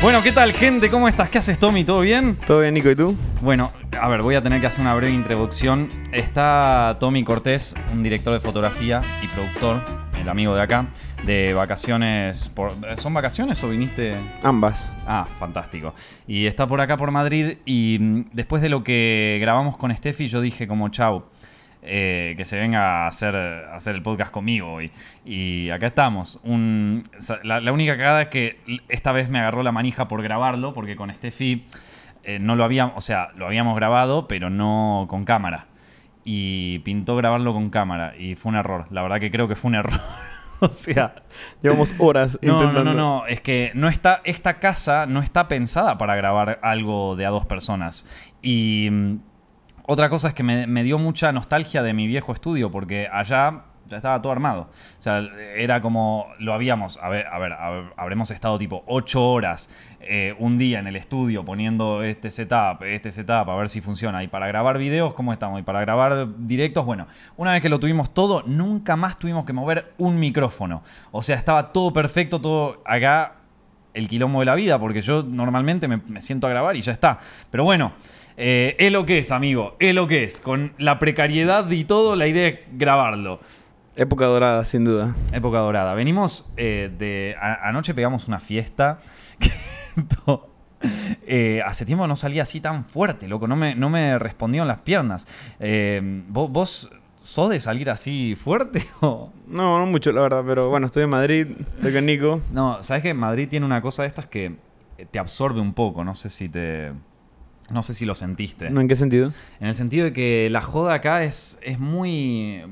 Bueno, ¿qué tal, gente? ¿Cómo estás? ¿Qué haces, Tommy? ¿Todo bien? ¿Todo bien, Nico? ¿Y tú? Bueno, a ver, voy a tener que hacer una breve introducción. Está Tommy Cortés, un director de fotografía y productor, el amigo de acá, de vacaciones. Por... ¿Son vacaciones o viniste? Ambas. Ah, fantástico. Y está por acá, por Madrid, y mm, después de lo que grabamos con Steffi, yo dije como, chau. Eh, que se venga a hacer, a hacer el podcast conmigo hoy. Y acá estamos. Un- sa- la, la única cagada es que esta vez me agarró la manija por grabarlo, porque con Steffi eh, no lo habíamos, o sea, lo habíamos grabado, pero no con cámara. Y pintó grabarlo con cámara, y fue un error. La verdad que creo que fue un error. o sea, Llevamos horas no, intentando. no, no, no, es que no está, esta casa no está pensada para grabar algo de a dos personas. Y mm, otra cosa es que me, dio mucha nostalgia de mi viejo estudio, porque allá ya estaba todo armado. O sea, era como lo habíamos, a ver, a ver, habremos estado tipo ocho horas eh, un día en el estudio poniendo este setup, este setup, a ver si funciona. Y para grabar videos, ¿cómo estamos? Y para grabar directos, bueno, una vez que lo tuvimos todo, nunca más tuvimos que mover un micrófono. O sea, estaba todo perfecto, todo acá el quilombo de la vida, porque yo normalmente me, me siento a grabar y ya está. Pero bueno, eh, es lo que es, amigo, es lo que es. Con la precariedad y todo, la idea es grabarlo. Época dorada, sin duda. Época dorada. Venimos eh, de. a- anoche pegamos una fiesta. que eh, hace tiempo no salía así tan fuerte, loco. No me, no me respondieron las piernas. Eh, ¿vos, vos sos de salir así fuerte o.? No, no mucho, la verdad, pero bueno, estoy en Madrid, estoy con Nico. No, sabes que Madrid tiene una cosa de estas que te absorbe un poco. No sé si te. No sé si lo sentiste. ¿No en qué sentido? En el sentido de que la joda acá es, es muy.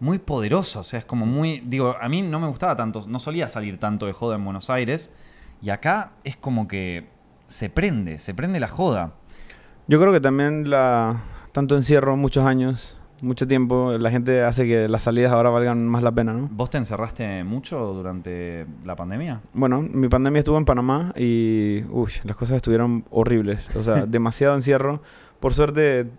Muy poderosa. O sea, es como muy. Digo, a mí no me gustaba tanto. No solía salir tanto de joda en Buenos Aires. Y acá es como que. Se prende, se prende la joda. Yo creo que también la tanto encierro, muchos años, mucho tiempo, la gente hace que las salidas ahora valgan más la pena, ¿no? ¿Vos te encerraste mucho durante la pandemia? Bueno, mi pandemia estuvo en Panamá y uy, las cosas estuvieron horribles. O sea, demasiado encierro. Por suerte,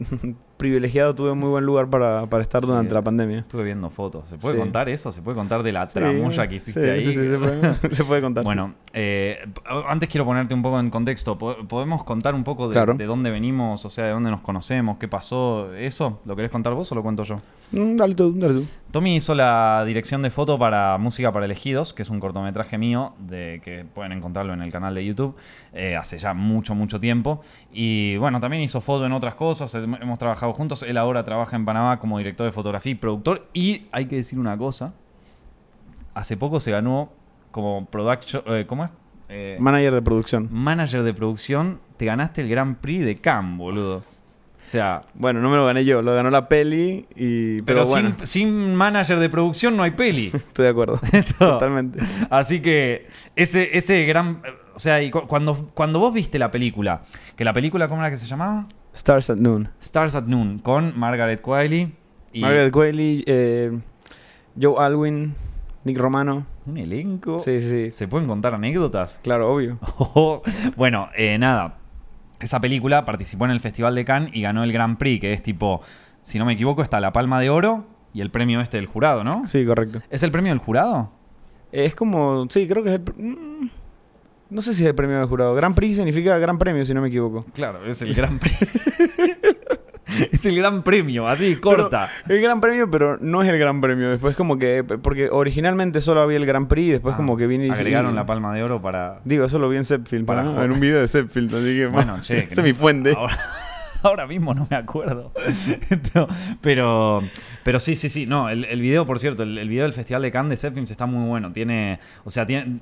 privilegiado, tuve muy buen lugar para, para estar Sí. durante la pandemia. Estuve viendo fotos. ¿Se puede Sí. contar eso? ¿Se puede contar de la Sí, tramulla que hiciste sí, ahí? Sí, sí, se puede, se puede contar. sí. Bueno, eh, antes quiero ponerte un poco en contexto. Po- ¿Podemos contar un poco de, Claro. de dónde venimos, o sea, de dónde nos conocemos, qué pasó? ¿Eso? ¿Lo querés contar vos o lo cuento yo? Mm, dale tú, dale tú. Tommy hizo la dirección de foto para Música para Elegidos, que es un cortometraje mío de que pueden encontrarlo en el canal de YouTube eh, hace ya mucho, mucho tiempo. Y bueno, también hizo foto en otras cosas, hem- hemos trabajado juntos. Él ahora trabaja en Panamá como director de fotografía y productor. Y hay que decir una cosa, hace poco se ganó como production, eh, ¿cómo es? Eh, Manager de producción. manager de producción, te ganaste el Grand Prix de Cannes, boludo. O sea, Bueno, no me lo gané yo, lo ganó la peli y... pero, Pero, bueno, sin, sin manager de producción no hay peli. estoy de acuerdo. Totalmente. Así que ese, ese gran... O sea, y cu- cuando, cuando vos viste la película, que la película, ¿cómo era que se llamaba? Stars at Noon. Stars at Noon, con Margaret Qualley y Margaret Qualley, eh, Joe Alwyn, Nick Romano. un elenco. Sí, sí, sí. ¿Se pueden contar anécdotas? Claro, obvio. bueno, eh, nada. Esa película participó en el Festival de Cannes y ganó el Grand Prix, que es tipo, si no me equivoco, está la Palma de Oro y el premio este del jurado, ¿no? Sí, correcto. ¿Es el premio del jurado? Es como... Sí, creo que es el... No sé si es el premio de jurado. Gran Prix significa gran premio, si no me equivoco. Claro, es el Gran Premio. es el Gran Premio, así, corta. El gran premio, pero no es el gran premio. Después como que... Porque originalmente solo había el Gran Prix y después Ah, como que viene y... Agregaron y- la palma de oro para. Digo, eso lo vi en Sepfield, Para ¿no? en un video de Sepfield, así que... Bueno, che. Esa es mi fuente. Ahora, ahora mismo no me acuerdo. No, pero, pero sí, sí, sí. No, el, el video, por cierto, el, el video del Festival de Cannes de Zepfilms está muy bueno. Tiene. O sea, tiene.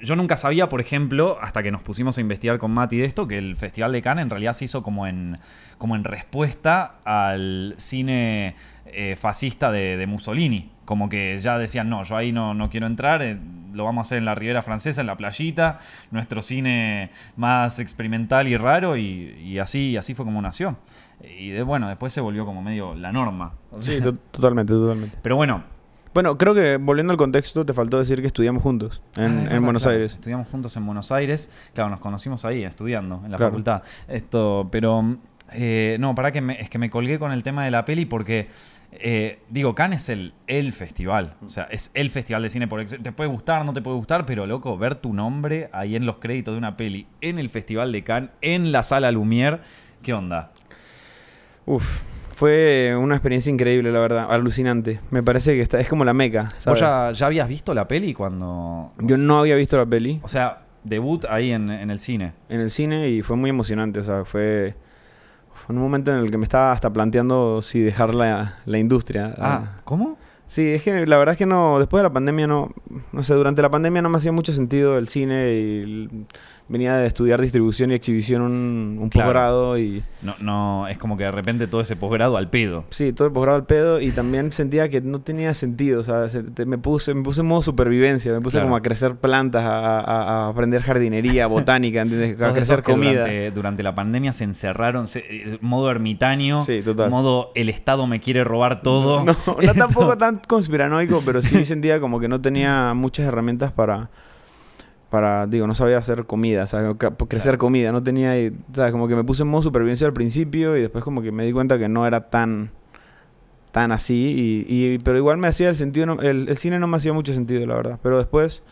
Yo nunca sabía, por ejemplo, hasta que nos pusimos a investigar con Mati de esto, que el Festival de Cannes en realidad se hizo como en, como en respuesta al cine eh, fascista de, de Mussolini. Como que ya decían, no, yo ahí no, no quiero entrar, eh, lo vamos a hacer en la Ribera Francesa, en la playita, nuestro cine más experimental y raro, y, y así, así fue como nació. Y de, bueno, después se volvió como medio la norma. Sí, totalmente, totalmente. pero bueno, Bueno, creo que volviendo al contexto, te faltó decir que estudiamos juntos en, Ah, en verdad, Buenos claro. Aires. Estudiamos juntos en Buenos Aires. Claro, nos conocimos ahí, estudiando en la Claro. facultad. Esto, pero eh, no, para que me, es que me colgué con el tema de la peli porque Eh, digo, Cannes es el, el festival. O sea, es el festival de cine por Te puede gustar, no te puede gustar, pero loco, ver tu nombre ahí en los créditos de una peli, en el festival de Cannes, en la sala Lumière, ¿qué onda? Uf, fue una experiencia increíble, la verdad, alucinante. Me parece que está, es como la meca, ¿Vos ¿sabes? ya, ya habías visto la peli cuando. Yo no había visto la peli O sea, debut ahí en, en el cine. en el cine y fue muy emocionante, o sea, fue, fue un momento en el que me estaba hasta planteando si dejar la, la industria. Ah, ¿cómo? Sí, es que la verdad es que no, después de la pandemia no, no sé, durante la pandemia no me hacía mucho sentido el cine y venía de estudiar distribución y exhibición un, un Claro. posgrado y No, no, es como que de repente todo ese posgrado al pedo. sí, todo el posgrado al pedo y también sentía que no tenía sentido, o sea, se- te- me puse, me puse en modo supervivencia, me puse Claro. como a crecer plantas, a, a- a aprender jardinería, botánica, A crecer comida. Durante, durante la pandemia se encerraron, se- eh, modo ermitaño, Sí, total. modo el Estado me quiere robar todo. No, no tampoco tan conspiranoico, pero sí sentía como que no tenía muchas herramientas para, para digo, no sabía hacer comida, ¿sabes? Ca- crecer Claro. comida, no tenía, ¿sabes? Como que me puse en modo supervivencia al principio y después como que me di cuenta que no era tan tan así y, y- pero igual me hacía el sentido no- el, el cine no me hacía mucho sentido la verdad pero después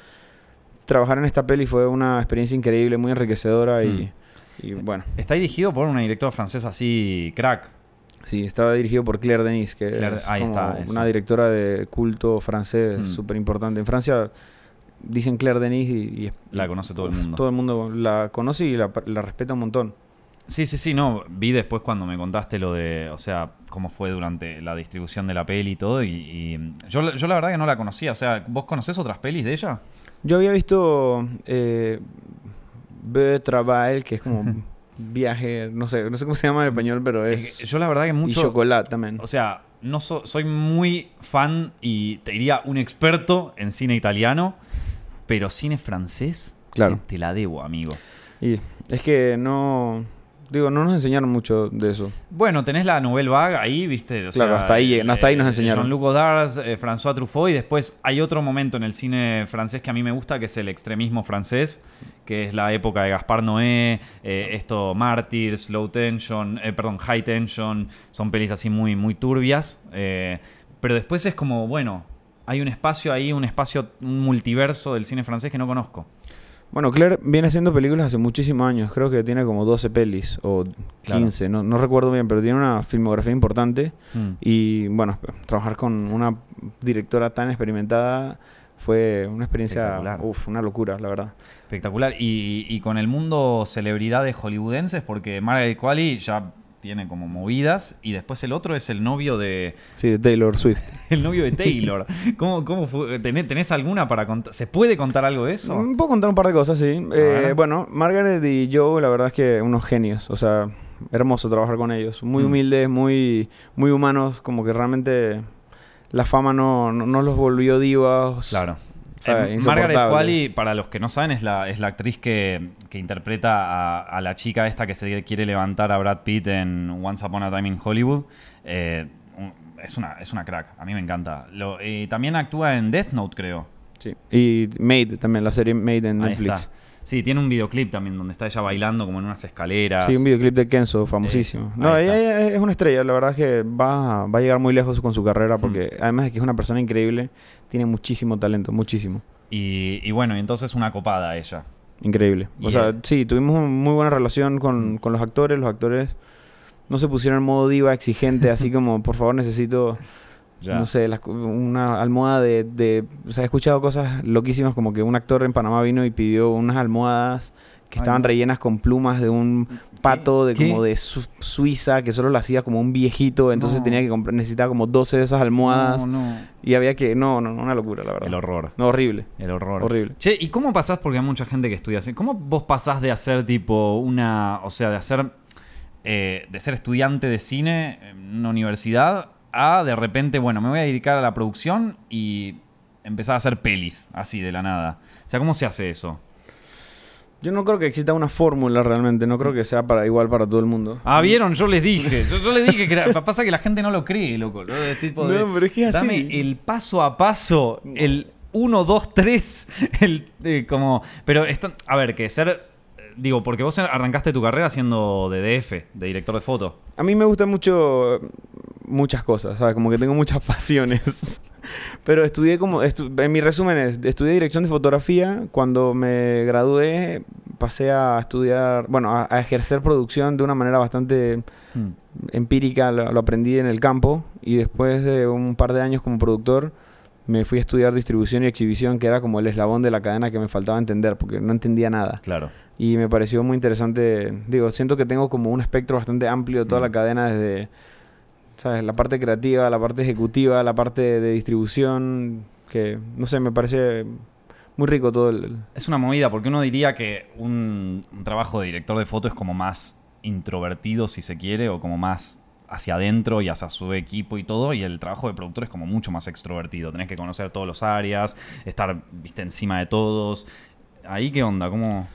trabajar en esta peli fue una experiencia increíble muy enriquecedora y, y bueno Está dirigido por una directora francesa así, crack. Sí, estaba dirigido por Claire Denis, que Claire- es como está, una directora de culto francés Hmm. súper importante. En Francia dicen Claire Denis y, y es- La conoce todo el mundo. todo el mundo la conoce y la, la respeta un montón. Sí, sí, sí, no. Vi después cuando me contaste lo de, o sea, cómo fue durante la distribución de la peli y todo. Y, y yo, yo la verdad que no la conocía. O sea, ¿vos conocés otras pelis de ella? Yo había visto eh, Be Travail, que es como viaje, no sé, no sé cómo se llama en español, pero Es es... que yo la verdad que y mucho... Chocolat también. O sea, no so- soy muy fan y te diría un experto en cine italiano, pero cine francés, Claro. te, te la debo, amigo. Y es que no... Digo, no nos enseñaron mucho de eso. Bueno, tenés la Nouvelle Vague ahí, ¿viste? O Claro, sea, hasta ahí llegan- hasta ahí nos eh, enseñaron. Jean-Luc Godard, eh, François Truffaut, y después hay otro momento en el cine francés que a mí me gusta, que es el extremismo francés, que es la época de Gaspar Noé, eh, esto, Martyrs, Low Tension, eh, perdón, High Tension, son pelis así muy, muy turbias, eh, pero después es como, bueno, hay un espacio ahí, un espacio, un multiverso del cine francés que no conozco. Bueno, Claire viene haciendo películas hace muchísimos años. Creo que tiene como 12 pelis o Claro. 15, no, no recuerdo bien, pero tiene una filmografía importante. Mm. Y bueno, trabajar con una directora tan experimentada fue una experiencia, uf, una locura, la verdad. Espectacular. Y, y con el mundo celebridades hollywoodenses, porque Margaret Qualley ya tiene como movidas, y después el otro es el novio de Sí, de Taylor Swift. el novio de Taylor. ¿Cómo, cómo fue? ¿Tenés, tenés alguna para contar? ¿Se puede contar algo de eso? Mm, Puedo contar un par de cosas, sí. Eh, bueno, Margaret y Joe, la verdad es que unos genios. O sea, hermoso trabajar con ellos. Muy Mm. humildes, muy, muy humanos. Como que realmente la fama no, no, no los volvió divas. Claro. Margaret. Qualley, para los que no saben, es la, es la actriz que, que interpreta a, a la chica esta que se quiere levantar a Brad Pitt en Once Upon a Time in Hollywood. Eh, es, una, es una crack, a mí me encanta. Lo- y también actúa en Death Note, creo. Sí. Y Made también, la serie Made en Ahí Netflix. está. Sí, tiene un videoclip también donde está ella bailando como en unas escaleras. Sí, un videoclip de Kenzo, famosísimo. No, ella, es una estrella, la verdad es que va, va a llegar muy lejos con su carrera porque Mm. además de que es una persona increíble, tiene muchísimo talento, muchísimo. Y, y bueno, y entonces una copada ella. Increíble. O sea, él- sí, tuvimos una muy buena relación con, con los actores. Los actores no se pusieron en modo diva exigente, así como, por favor, necesito, Ya. no sé, las- una almohada de, de... O sea, he escuchado cosas loquísimas como que un actor en Panamá vino y pidió unas almohadas que estaban rellenas con plumas de un pato de ¿Qué? como de Su- Suiza que solo lo hacía como un viejito, entonces No. tenía que comprar, necesitaba como 12 de esas almohadas No, no. y había que... No, no, no, una locura, la verdad. El horror. No, horrible. El horror. Horrible. Che, ¿y cómo pasás? Porque hay mucha gente que estudia así. ¿Cómo vos pasás de hacer tipo una. O sea, de hacer. eh, de ser estudiante de cine en una universidad a de repente, bueno, me voy a dedicar a la producción y empezar a hacer pelis, así de la nada. O sea, ¿cómo se hace eso? Yo no creo que exista una fórmula realmente, no creo que sea para igual para todo el mundo. Ah, vieron, yo les dije. Yo, yo les dije que era- pasa que la gente no lo cree, loco. ¿no? Es tipo de, No, pero es que es así. Dame el paso a paso, el 1, 2, 3, el eh, como. Pero esto, a ver, que ser. Digo, porque vos arrancaste tu carrera siendo de DF, de director de foto. A mí me gusta mucho, muchas cosas, ¿sabes? Como que tengo muchas pasiones. Pero estudié como, estu- en mi resumen es, estudié dirección de fotografía. Cuando me gradué pasé a estudiar, bueno, a, a ejercer producción de una manera bastante Hmm. empírica, lo, lo aprendí en el campo. Y después de un par de años como productor, me fui a estudiar distribución y exhibición, que era como el eslabón de la cadena que me faltaba entender, porque no entendía nada. Claro. Y me pareció muy interesante. Digo, siento que tengo como un espectro bastante amplio de toda Mm. la cadena, desde ¿sabes? la parte creativa, la parte ejecutiva, la parte de distribución. Que no sé, me parece muy rico todo el. Es una movida, porque uno diría que un, un trabajo de director de foto es como más introvertido, si se quiere, o como más hacia adentro y hacia su equipo y todo, y el trabajo de productor es como mucho más extrovertido. Tenés que conocer todas las áreas, estar viste, encima de todos. ¿Ahí qué onda? ¿Cómo...?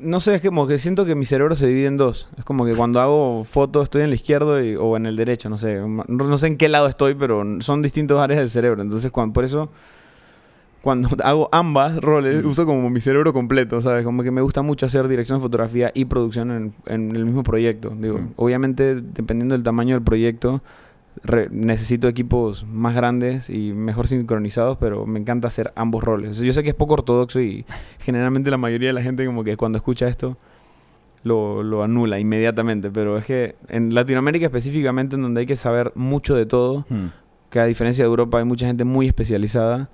No sé, es como que siento que mi cerebro se divide en dos. Es como que cuando hago fotos estoy en el izquierdo y- o en el derecho, no sé. No, no sé en qué lado estoy, pero son distintas áreas del cerebro. Entonces, cuan- por eso, cuando hago ambas roles, Mm. uso como mi cerebro completo, ¿sabes? Como que me gusta mucho hacer dirección de fotografía y producción en, en el mismo proyecto. Digo, Mm. obviamente, dependiendo del tamaño del proyecto, re- necesito equipos más grandes y mejor sincronizados, pero me encanta hacer ambos roles. Yo sé que es poco ortodoxo y generalmente la mayoría de la gente como que cuando escucha esto lo, lo anula inmediatamente, pero es que en Latinoamérica específicamente en donde hay que saber mucho de todo, Hmm. que a diferencia de Europa hay mucha gente muy especializada,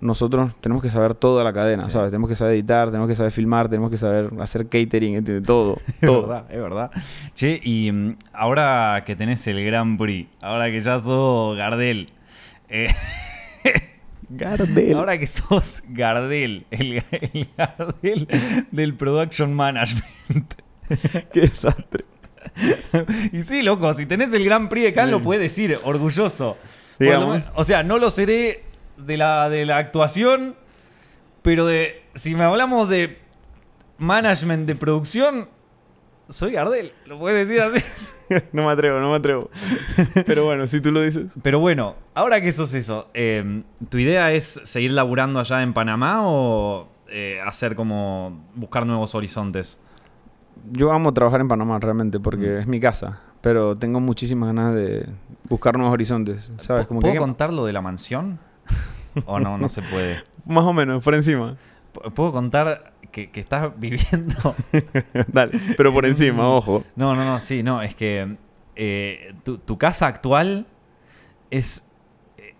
nosotros tenemos que saber toda la cadena, Sí. ¿sabes? Tenemos que saber editar, tenemos que saber filmar, tenemos que saber hacer catering, ¿entiendes? Todo, Es todo. verdad, es verdad. Che, y mm, ahora que tenés el Grand Prix, ahora que ya sos Gardel, eh, Gardel. ahora que sos Gardel, el, el Gardel del Production Management. Qué desastre. y sí, loco, si tenés el Grand Prix de Cannes Sí. lo puedes decir, orgulloso. Digamos. O sea, no lo seré de la, de la actuación, pero de si me hablamos de management de producción, soy Gardel, lo puedes decir así. no me atrevo, no me atrevo. Pero bueno, si tú lo dices. Pero bueno, ahora que sos eso, eh, ¿tu idea es seguir laburando allá en Panamá o eh, hacer como buscar nuevos horizontes? Yo amo trabajar en Panamá realmente porque Mm. es mi casa, pero tengo muchísimas ganas de buscar nuevos horizontes, ¿sabes? Como ¿Puedo que contar lo de la mansión? ¿O no? No se puede. más o menos por encima. ¿Puedo contar que, que estás viviendo? Dale, pero por encima, Mm. ojo. No, no, no, sí, no, es que eh, tu, tu casa actual es, eh,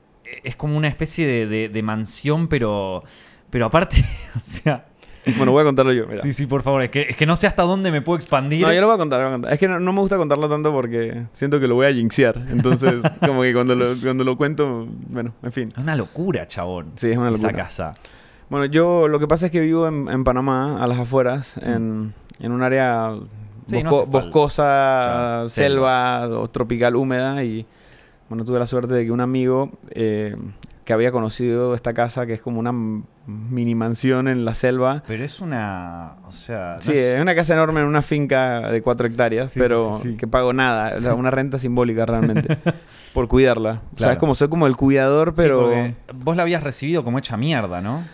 es como una especie de, de- de mansión, pero, pero aparte, o sea, Bueno, voy a contarlo yo, mira. sí, sí, por favor, es que, es que no sé hasta dónde me puedo expandir. No, yo lo voy a contar, lo voy a contar. Es que no, no me gusta contarlo tanto porque siento que lo voy a jinxear. Entonces, como que cuando lo, cuando lo cuento, bueno, en fin. Es una locura, chabón. Sí, es una Esa locura. casa. Bueno, yo lo que pasa es que vivo en, en Panamá, a las afueras, en, en un área Sí, bosco- boscosa, selva, o tropical húmeda. Y bueno, tuve la suerte de que un amigo eh, que había conocido esta casa, que es como una mini mansión en la selva. Pero es una. O sea. no Sí, es una casa enorme en una finca de cuatro hectáreas, Sí, pero sí, sí, sí. que pago nada, o sea, una renta simbólica realmente, por cuidarla. O sea, es como soy como el cuidador, pero... vos la habías recibido como hecha mierda, ¿no?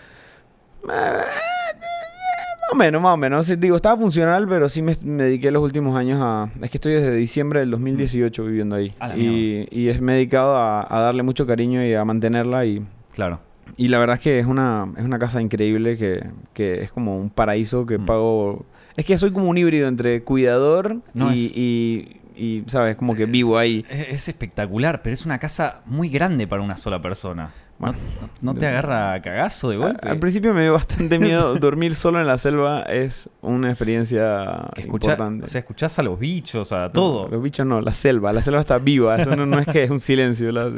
Más o menos, más o menos. Digo, estaba funcional, pero sí me, me dediqué los últimos años a... Es que estoy desde diciembre del 2018 viviendo ahí. Y, y es, me he dedicado a, a darle mucho cariño y a mantenerla. Y, Claro. Y la verdad es que es una, es una casa increíble que, que es como un paraíso que Mm. pago... Es que soy como un híbrido entre cuidador No, y, es- y, y, ¿sabes? Como que vivo ahí. Es espectacular, pero es una casa muy grande para una sola persona. Bueno, ¿No te agarra cagazo de golpe? Al principio me dio bastante miedo. Dormir solo en la selva es una experiencia escucha- importante. o sea, escuchás a los bichos, a No, todo. los bichos no, la selva. La selva está viva. Eso no, no es que es un silencio. la-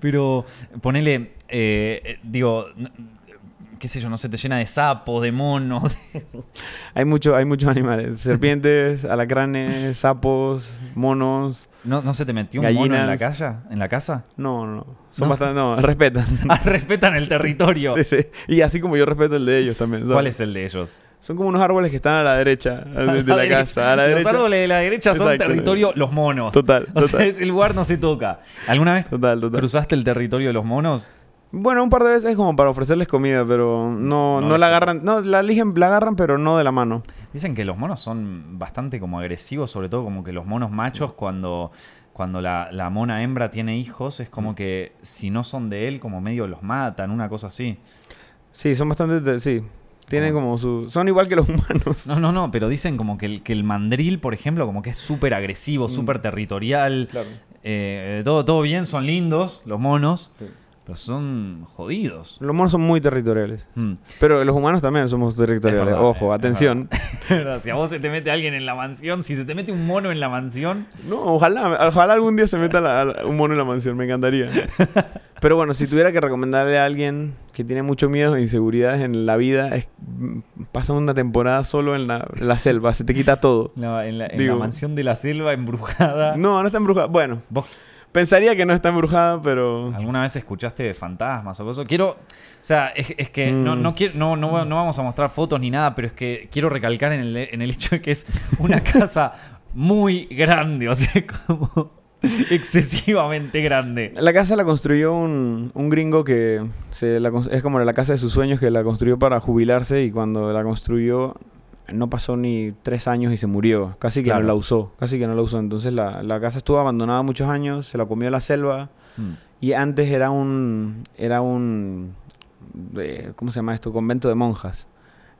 Pero ponele, eh, eh, digo, qué sé yo, no sé, te llena de sapos, de monos. de- hay, mucho, hay muchos animales. Serpientes, alacranes, sapos, monos. ¿No, no se te metió un mono en la, casa, en la casa? No, no. Son No. bastante... No, respetan. Ah, respetan el territorio. Sí, sí. Y así como yo respeto el de ellos también. ¿sabes? ¿Cuál es el de ellos? Son como unos árboles que están a la derecha de, de la, derecha. casa. A la Los árboles de la derecha son territorio los monos. Total, O sea, total. ese lugar no se toca. ¿Alguna vez Total, total. cruzaste el territorio de los monos? Bueno, un par de veces como para ofrecerles comida, pero No no, la agarran. No, la eligen, la agarran, pero no de la mano. Dicen que los monos son bastante como agresivos, sobre todo como que los monos machos cuando, cuando la, la mona hembra tiene hijos, es como que si no son de él, como medio los matan, una cosa así. Sí, son bastante... te- Sí. Tienen Como- como su... Son igual que los humanos. No, no, no, pero dicen como que el, que el mandril, por ejemplo, como que es súper agresivo, súper territorial. Claro. Eh, todo, todo bien, son lindos los monos, pero son jodidos. Los monos son muy territoriales. Hmm. Pero los humanos también somos territoriales. Verdad, Ojo, es atención. si a vos se te mete alguien en la mansión, si se te mete un mono en la mansión, No, ojalá, ojalá algún día se meta la- la- un mono en la mansión, me encantaría. Pero bueno, si tuviera que recomendarle a alguien que tiene mucho miedo e inseguridades en la vida, es mm, pasa una temporada solo en la, la selva, se te quita todo. la- en, la, en Digo- la mansión de la selva embrujada. No, no está embrujada. Bueno, ¿Vos pensaría que no está embrujada, pero... alguna vez escuchaste fantasmas o cosas? Quiero, o sea, es, es que no, Mm. no, quiero, no, no, no vamos a mostrar fotos ni nada, pero es que quiero recalcar en el, en el hecho de que es una casa muy grande, o sea, como excesivamente grande. La casa la construyó un, un gringo que se la cons- es como la casa de sus sueños que la construyó para jubilarse y cuando la construyó no pasó ni tres años y se murió. Casi que Claro. no la usó. Casi que no la usó. Entonces la, la casa estuvo abandonada muchos años, se la comió la selva Hmm. y antes era un... Era un... eh, ¿Cómo se llama esto? Convento de monjas.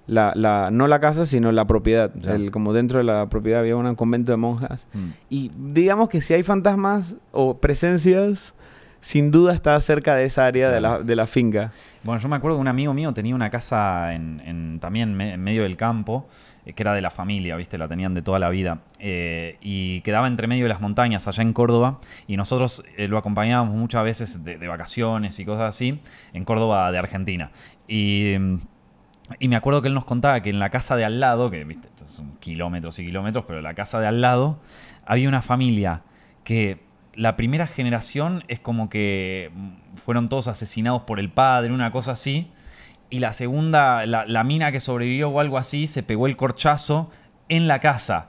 La, la, no la casa, sino la propiedad. El, como dentro de la propiedad había un convento de monjas. Hmm. Y digamos que si hay fantasmas o presencias, sin duda está cerca de esa área de, la, de la finca. Bueno, yo me acuerdo que un amigo mío tenía una casa en, en- también me- en medio del campo, eh, que era de la familia, ¿viste? La tenían de toda la vida. eh, y quedaba entre medio de las montañas, allá en Córdoba. Y nosotros eh, lo acompañábamos muchas veces de, de vacaciones y cosas así, en Córdoba de Argentina. Y, mm, y me acuerdo que él nos contaba que en la casa de al lado, que ¿viste? son kilómetros y kilómetros, pero la casa de al lado, había una familia que la primera generación es como que fueron todos asesinados por el padre, una cosa así. Y la segunda, la, la mina que sobrevivió o algo así, se pegó el corchazo en la casa.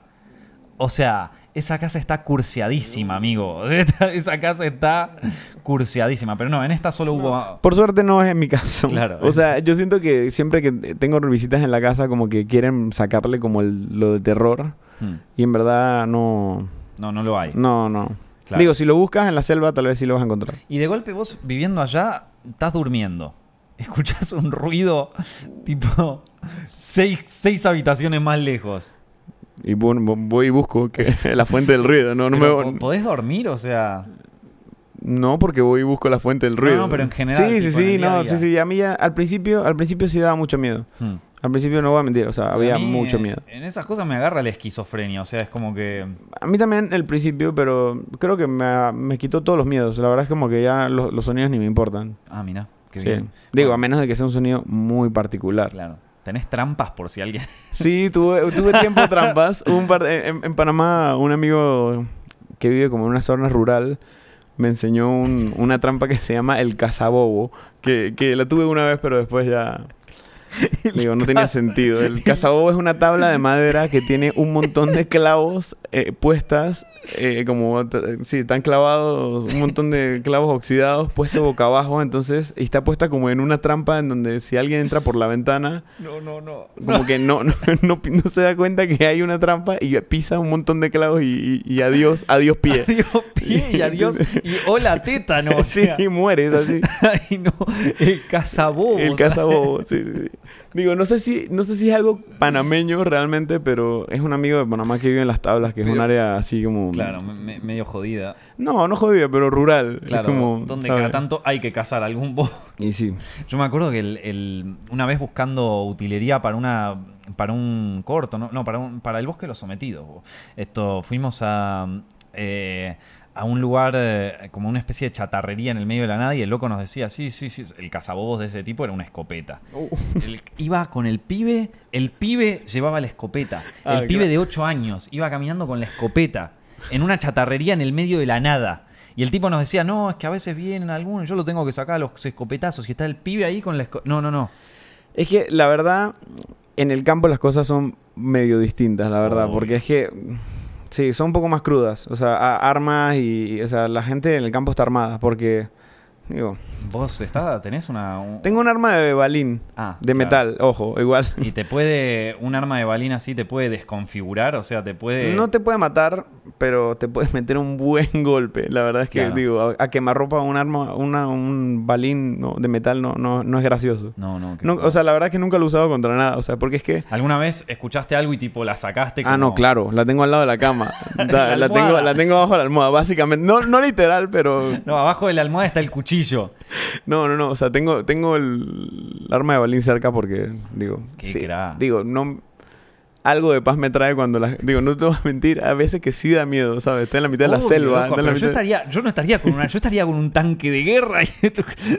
O sea, esa casa está curseadísima, amigo. Esa casa está curseadísima. Pero no, en esta solo hubo... Por suerte no es en mi caso. Claro. O sea, yo siento que siempre que tengo visitas en la casa como que quieren sacarle como el- lo de terror. Hmm. Y en verdad no... No, no lo hay. No, no. Claro. Digo, si lo buscas en la selva tal vez sí lo vas a encontrar. Y de golpe vos viviendo allá, estás durmiendo. Escuchás un ruido tipo seis, seis habitaciones más lejos. Y voy y busco que la fuente del ruido. No, no, Pero, me, ¿po- ¿Podés dormir? O sea... No, porque voy y busco la fuente del ruido. no, pero en general, Sí, sí, sí, no, sí, sí. A mí ya, al principio, al principio sí daba mucho miedo. hmm. Al principio no voy a mentir, o sea, había mí, mucho eh, miedo. En esas cosas me agarra la esquizofrenia. O sea, es como que... A mí también el principio, pero creo que me, me quitó todos los miedos. La verdad es como que ya los, los sonidos ni me importan. Ah, mira, qué Sí. bien. Digo, Bueno, a menos de que sea un sonido muy particular. Claro. Tenés trampas por si alguien... Sí, tuve, tuve tiempo de trampas. Un par de- en, en Panamá, un amigo que vive como en una zona rural me enseñó un- una trampa que se llama el cazabobo. Que, que la tuve una vez, pero después ya. Digo, no tenía sentido. El cazabobo es una tabla de madera que tiene un montón de clavos eh, puestas, eh, como, sí, están clavados, un montón de clavos oxidados puestos boca abajo, entonces, y está puesta como en una trampa en donde si alguien entra por la ventana, No, no, no. como que no, no, no, no se da cuenta que hay una trampa y pisa un montón de clavos y, y- y adiós, adiós pie. Adiós pie y adiós. Y hola tétano. O sí, sea. mueres así. Ay, no. El cazabobos. El cazabobo, sí, sí, sí. Digo, no sé si, no sé si es algo panameño realmente, pero es un amigo de Panamá que vive en las tablas, que es un área así como. Claro, me- me- medio jodida. No, no jodida, pero rural. Claro, es como. donde ¿sabes? cada tanto hay que cazar algún bobo. Y sí. Yo me acuerdo que el- el- una vez buscando utilería para una para un corto, no, no, para, un- para el bosque de los sometidos. Esto, fuimos a, eh, a un lugar eh, como una especie de chatarrería en el medio de la nada y el loco nos decía, sí, sí, sí, el cazabobos de ese tipo era una escopeta. El- iba con el pibe, el pibe llevaba la escopeta. El Ah, pibe claro. de 8 años iba caminando con la escopeta en una chatarrería en el medio de la nada. Y el tipo nos decía, no, es que a veces vienen algunos, yo lo tengo que sacar a los escopetazos y está el pibe ahí con la escopeta. No, no, no. Es que la verdad, en el campo las cosas son medio distintas, la verdad, porque es que sí, son un poco más crudas, o sea, armas y, o sea, la gente en el campo está armada, porque digo, Vos está, tenés una... un- tengo un arma de balín, Ah, de claro. metal, ojo, igual. Y te puede, un arma de balín así te puede desconfigurar, o sea, te puede... No te puede matar, pero te puedes meter un buen golpe. La verdad es que, Claro. digo, a, a quemarropa un arma, una, un balín no, de metal no, no, no es gracioso. No, no. qué No, joder. o sea, la verdad es que nunca lo he usado contra nada. O sea, porque es que. ¿Alguna vez escuchaste algo y tipo la sacaste Ah, no, como- claro, la tengo al lado de la cama. La tengo, la tengo abajo de la almohada, básicamente. No, no literal, pero. No, abajo de la almohada está el cuchillo. No, no, no. O sea, tengo, tengo el arma de balín cerca porque, digo. Qué crack. Digo, no. Algo de paz me trae cuando la. Digo, no te voy a mentir, a veces que sí da miedo, ¿sabes? Está en la mitad de la selva. loco, la pero yo estaría, yo no estaría con una, yo estaría con un tanque de guerra.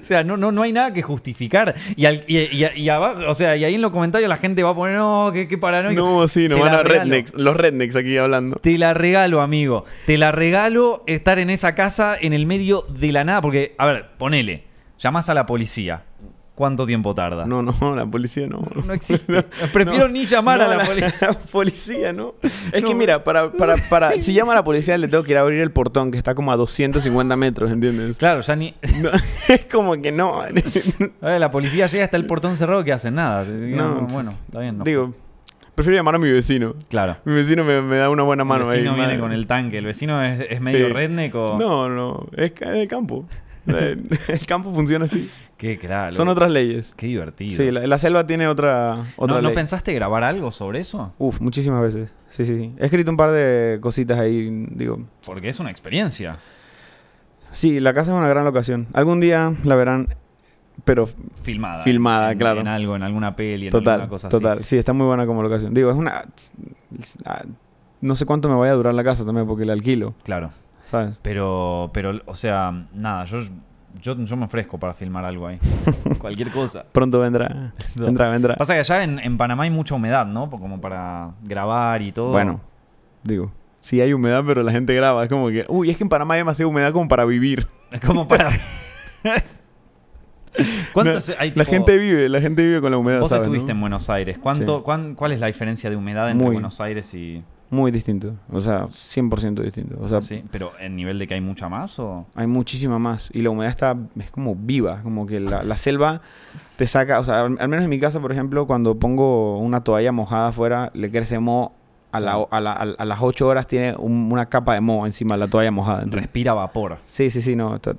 o sea, no, no, no hay nada que justificar. Y, al- y, y- y abajo, o sea, y ahí en los comentarios la gente va a poner, no, qué, qué paranoico. No, sí, nos van a rednecks. Los rednecks aquí hablando. Te la regalo, amigo. Te la regalo estar en esa casa en el medio de la nada. Porque, a ver, ponele. Llamás a la policía. ¿Cuánto tiempo tarda? No, no, la policía no. No existe. Prefiero ni llamar a la policía. La policía, ¿no? Es que mira, para, para, para, si llama a la policía le tengo que ir a abrir el portón que está como a 250 metros, ¿entiendes? Claro, ya ni. Es como que no. A ver, la policía llega hasta el portón cerrado que hacen nada. No, bueno, está bien. No. Digo, prefiero llamar a mi vecino. Claro. Mi vecino me, me da una buena mano el vecino ahí. viene madre. con el tanque. El vecino es, es medio Sí. redneck o. No, no, es, es del campo. el campo funciona así. Qué crack. Son otras leyes. Qué divertido. Sí, la, la selva tiene otra, otra ¿No, ¿No ley. pensaste grabar algo sobre eso? Uf, muchísimas veces. Sí, sí, sí. He escrito un par de cositas ahí, digo. Porque es una experiencia. Sí, la casa es una gran locación. Algún día la verán, pero Filmada. Filmada, en, claro. En algo, en alguna peli, en total, alguna cosa así. total. Sí, está muy buena como locación. Digo, es una... ah, No sé cuánto me vaya a durar la casa también porque la alquilo, Claro. ¿Sabes? Pero, pero, o sea, nada, yo, yo, yo me ofrezco para filmar algo ahí. Cualquier cosa. Pronto vendrá. No. Vendrá, vendrá. Pasa que allá en, en Panamá hay mucha humedad, ¿no? Como para grabar y todo. Bueno, digo, sí hay humedad, pero la gente graba. Es como que, uy, es que en Panamá hay demasiada humedad como para vivir. Es como para. ¿Cuántos hay la gente vive, la gente vive con la humedad, Vos ¿sabes, estuviste no? en Buenos Aires. ¿Cuánto, Sí. cuán- ¿Cuál es la diferencia de humedad entre Muy. Buenos Aires y. Muy distinto. O sea, 100% distinto. O sea, Sí, pero en nivel de que hay mucha más o. hay muchísima más. Y la humedad está, es como viva. Como que la, la selva te saca, o sea, al, al menos en mi casa, por ejemplo, cuando pongo una toalla mojada afuera, le crece moho. A, la, a, la- a las 8 horas tiene un- una capa de moho encima de la toalla mojada. Respira vapor. Sí, sí, sí, no. está-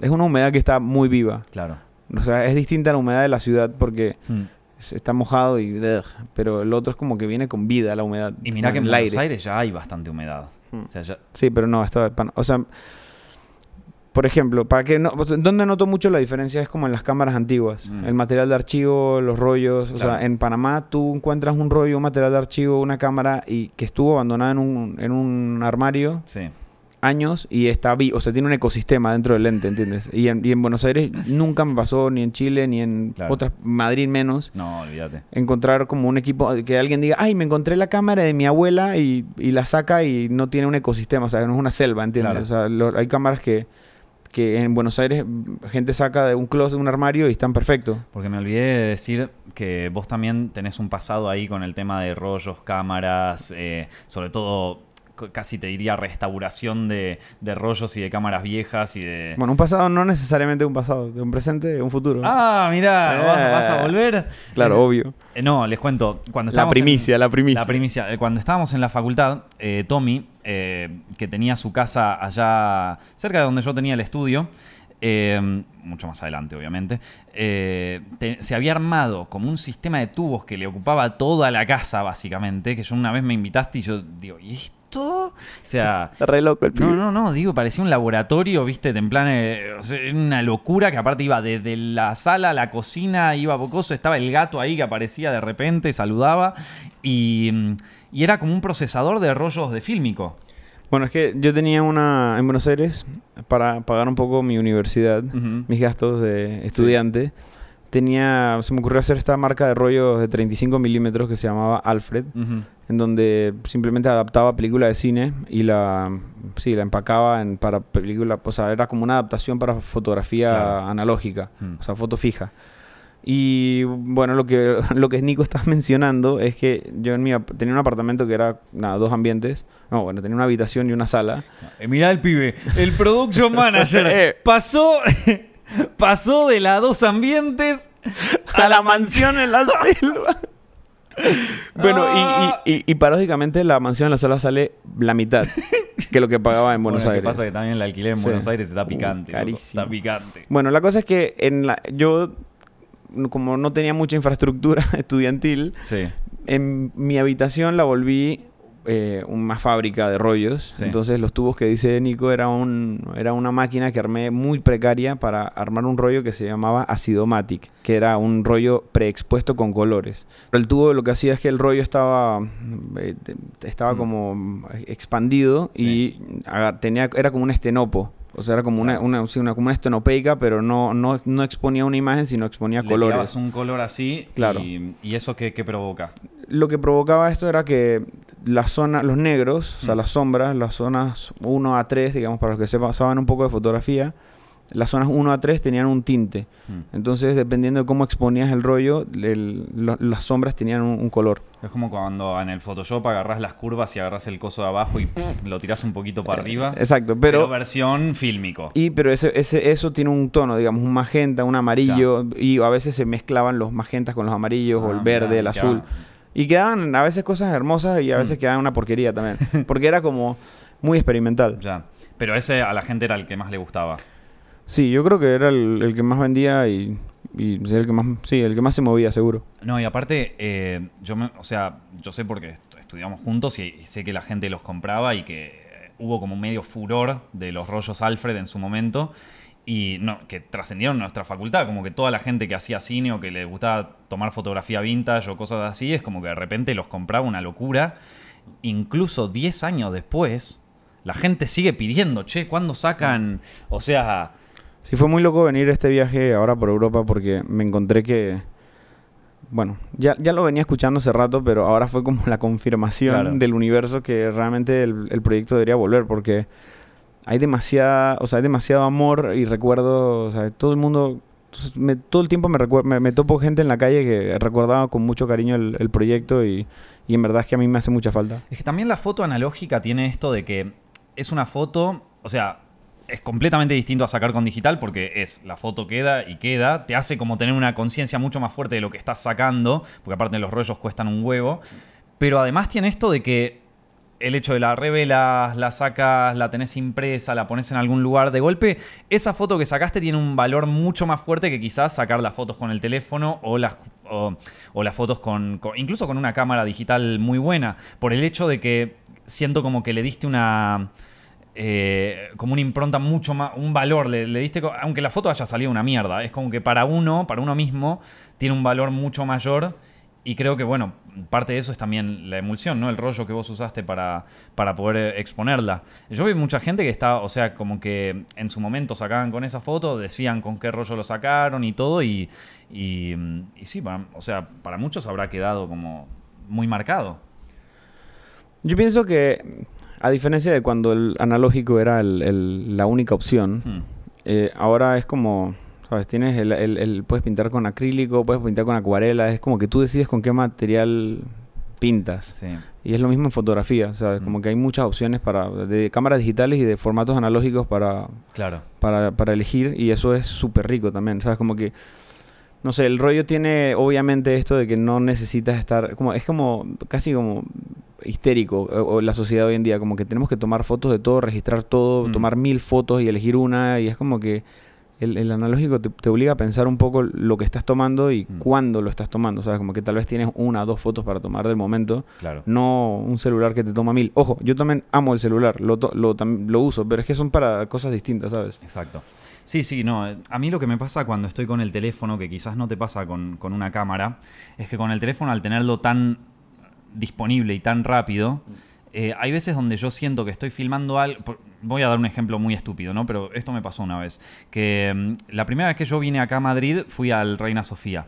es una humedad que está muy viva. Claro. O sea, es distinta a la humedad de la ciudad porque Hmm. Es- está mojado y... pero el otro es como que viene con vida la humedad. Y como que en Buenos aire. Aires ya hay bastante humedad. Hmm. O sea, ya- Sí, pero no, pan- O sea, por ejemplo, para que no, sea, donde noto mucho la diferencia es como en las cámaras antiguas. Mm. El material de archivo, los rollos. O sea, en Panamá tú encuentras un rollo, un material de archivo, una cámara y que estuvo abandonada en un, en un armario sí. Años y está vi o sea, tiene un ecosistema dentro del lente, ¿entiendes? Y en, y en Buenos Aires nunca me pasó, ni en Chile, ni en Claro. otras, Madrid menos, No, olvídate. encontrar como un equipo, que alguien diga, ay, me encontré la cámara de mi abuela y, y la saca y no tiene un ecosistema, o sea, no es una selva, ¿entiendes? Claro. O sea, lo- hay cámaras que, que en Buenos Aires gente saca de un closet, de un armario y están perfectos. Porque me olvidé de decir que vos también tenés un pasado ahí con el tema de rollos, cámaras, eh, sobre todo casi te diría restauración de, de rollos y de cámaras viejas y de... Bueno, un pasado no necesariamente un pasado, de un presente, un futuro. Ah, mirá, ¿vas, Eh. vas a volver? claro, Eh, obvio. eh, no, les cuento. Cuando La estábamos en- primicia, la primicia. La primicia. Cuando estábamos en la facultad, Tommy, que tenía su casa allá cerca de donde yo tenía el estudio, eh, mucho más adelante obviamente, eh, te- se había armado como un sistema de tubos que le ocupaba toda la casa básicamente, que yo una vez me invitaste y yo digo, ¿y esto? O sea... Re loco el pibe. No, no, no, digo, parecía un laboratorio, viste, en plan, eh, o sea, una locura que aparte iba desde la sala a la cocina, iba bocoso, estaba el gato ahí que aparecía de repente, saludaba, y, y era como un procesador de rollos de fílmico. Bueno, es que yo tenía una en Buenos Aires para pagar un poco mi universidad, mis gastos de estudiante. Tenía, se me ocurrió hacer esta marca de rollos de 35 milímetros que se llamaba Alfred, Ujú. En donde simplemente adaptaba película de cine y la, sí, la empacaba en, para película, o sea, era como una adaptación para fotografía Claro. analógica, Mm. o sea, foto fija. Y bueno, lo que, lo que Nico está mencionando es que yo en mi, tenía un apartamento que era, nada, dos ambientes. No, bueno, tenía una habitación y una sala. Eh, mirá el pibe, el production manager Eh. pasó, pasó de la dos ambientes a la mansión en la selva. Bueno, y- Ah. y, y, y paradójicamente la mansión en la selva sale la mitad. que lo que pagaba en Buenos Bueno, Aires. Lo que pasa es que también el alquiler en Sí. Buenos Aires está Uh, picante. carísimo. Está picante. Bueno, la cosa es que en la, yo, como no tenía mucha infraestructura estudiantil, Sí. en mi habitación la volví eh, una fábrica de rollos. Sí. Entonces los tubos que dice Nico era, un, era una máquina que armé muy precaria para armar un rollo que se llamaba Acidomatic, que era un rollo preexpuesto con colores. Pero el tubo lo que hacía es que el rollo estaba, eh, estaba Mm. como expandido Sí. y tenía, era como un estenopo. O sea, era como una, una, sí, una- como una estenopeica, pero no, no, no exponía una imagen, sino exponía Le colores. un color así Claro. y, y eso qué, qué provoca. lo que provocaba esto era que la zona, los negros, o sea, Mm. las sombras, las zonas 1 a 3, digamos, para los que sepan, saben un poco de fotografía, las zonas 1 a 3 tenían un tinte. Mm. Entonces, dependiendo de cómo exponías el rollo, el- lo- las sombras tenían un, un color. Es como cuando en el Photoshop agarras las curvas y agarras el coso de abajo y lo tiras un poquito para arriba. Exacto, pero, pero... versión fílmico. y pero ese, ese, eso tiene un tono, digamos, un magenta, un amarillo, y a veces se mezclaban los magentas con los amarillos, o Ah, el verde, el azul. va. Y quedaban a veces cosas hermosas y a veces Mm. quedaban una porquería también. Porque era como muy experimental. Ya. Pero ese a la gente era el que más le gustaba. Sí, yo creo que era el, el que más vendía y, el que más, sí, el que más se movía, seguro. No, y aparte, eh, yo me, o sea, yo sé porque est- estudiamos juntos y, y sé que la gente los compraba y que hubo como medio furor de los rollos Alfred en su momento y no, que trascendieron nuestra facultad, como que toda la gente que hacía cine o que le gustaba tomar fotografía vintage o cosas así, es como que de repente los compraba una locura. Incluso 10 años después, la gente sigue pidiendo, che, ¿cuándo sacan? O sea, Sí, fue muy loco venir este viaje ahora por Europa porque me encontré que, bueno, ya, ya lo venía escuchando hace rato, pero ahora fue como la confirmación Claro. del universo que realmente el, el proyecto debería volver porque hay demasiada, o sea, hay demasiado amor y recuerdo, o sea, todo el mundo, todo el tiempo me, me, me topo gente en la calle que recordaba con mucho cariño el, el proyecto y, y en verdad es que a mí me hace mucha falta. Es que también la foto analógica tiene esto de que es una foto, o sea, es completamente distinto a sacar con digital porque es la foto queda y queda, te hace como tener una conciencia mucho más fuerte de lo que estás sacando, porque aparte los rollos cuestan un huevo, pero además tiene esto de que el hecho de la revelas, la sacas, la tenés impresa, la pones en algún lugar de golpe, esa foto que sacaste tiene un valor mucho más fuerte que quizás sacar las fotos con el teléfono o las, o, o las fotos con, incluso con una cámara digital muy buena, por el hecho de que siento como que le diste una... eh, como una impronta mucho más, un valor, le, diste, aunque la foto haya salido una mierda, es como que para uno, para uno mismo, tiene un valor mucho mayor y creo que, bueno, parte de eso es también la emulsión, ¿no? El rollo que vos usaste para, para poder eh, exponerla. Yo vi mucha gente que está, o sea, como que en su momento sacaban con esa foto, decían con qué rollo lo sacaron y todo, y, y, y sí, para- o sea, para muchos habrá quedado como muy marcado. Yo pienso que, a diferencia de cuando el analógico era el- el- la única opción, Hmm. eh, ahora es como, ¿sabes? Tienes el, el- el- puedes pintar con acrílico, puedes pintar con acuarela, es como que tú decides con qué material pintas. Sí. Y es lo mismo en fotografía, ¿sabes? Como Mm. que hay muchas opciones para de cámaras digitales y de formatos analógicos para, Claro. para, para elegir y eso es súper rico también, ¿sabes? Como que, no sé, el rollo tiene obviamente esto de que no necesitas estar, como es como casi como histérico o, o la sociedad hoy en día, como que tenemos que tomar fotos de todo, registrar todo, Mm. tomar mil fotos y elegir una y es como que el, el analógico te, te obliga a pensar un poco lo que estás tomando y Mm. cuándo lo estás tomando, ¿sabes? Como que tal vez tienes una o dos fotos para tomar del momento Claro. no un celular que te toma mil. Ojo, yo también amo el celular, lo, lo, lo uso, pero es que son para cosas distintas, ¿sabes? Exacto. Sí, sí, no. eh, A mí lo que me pasa cuando estoy con el teléfono, que quizás no te pasa con, con una cámara, es que con el teléfono al tenerlo tan disponible y tan rápido, eh, hay veces donde yo siento que estoy filmando algo. Voy a dar un ejemplo muy estúpido, ¿no? Pero esto me pasó una vez. Que mm, la primera vez que yo vine acá a Madrid fui al Reina Sofía.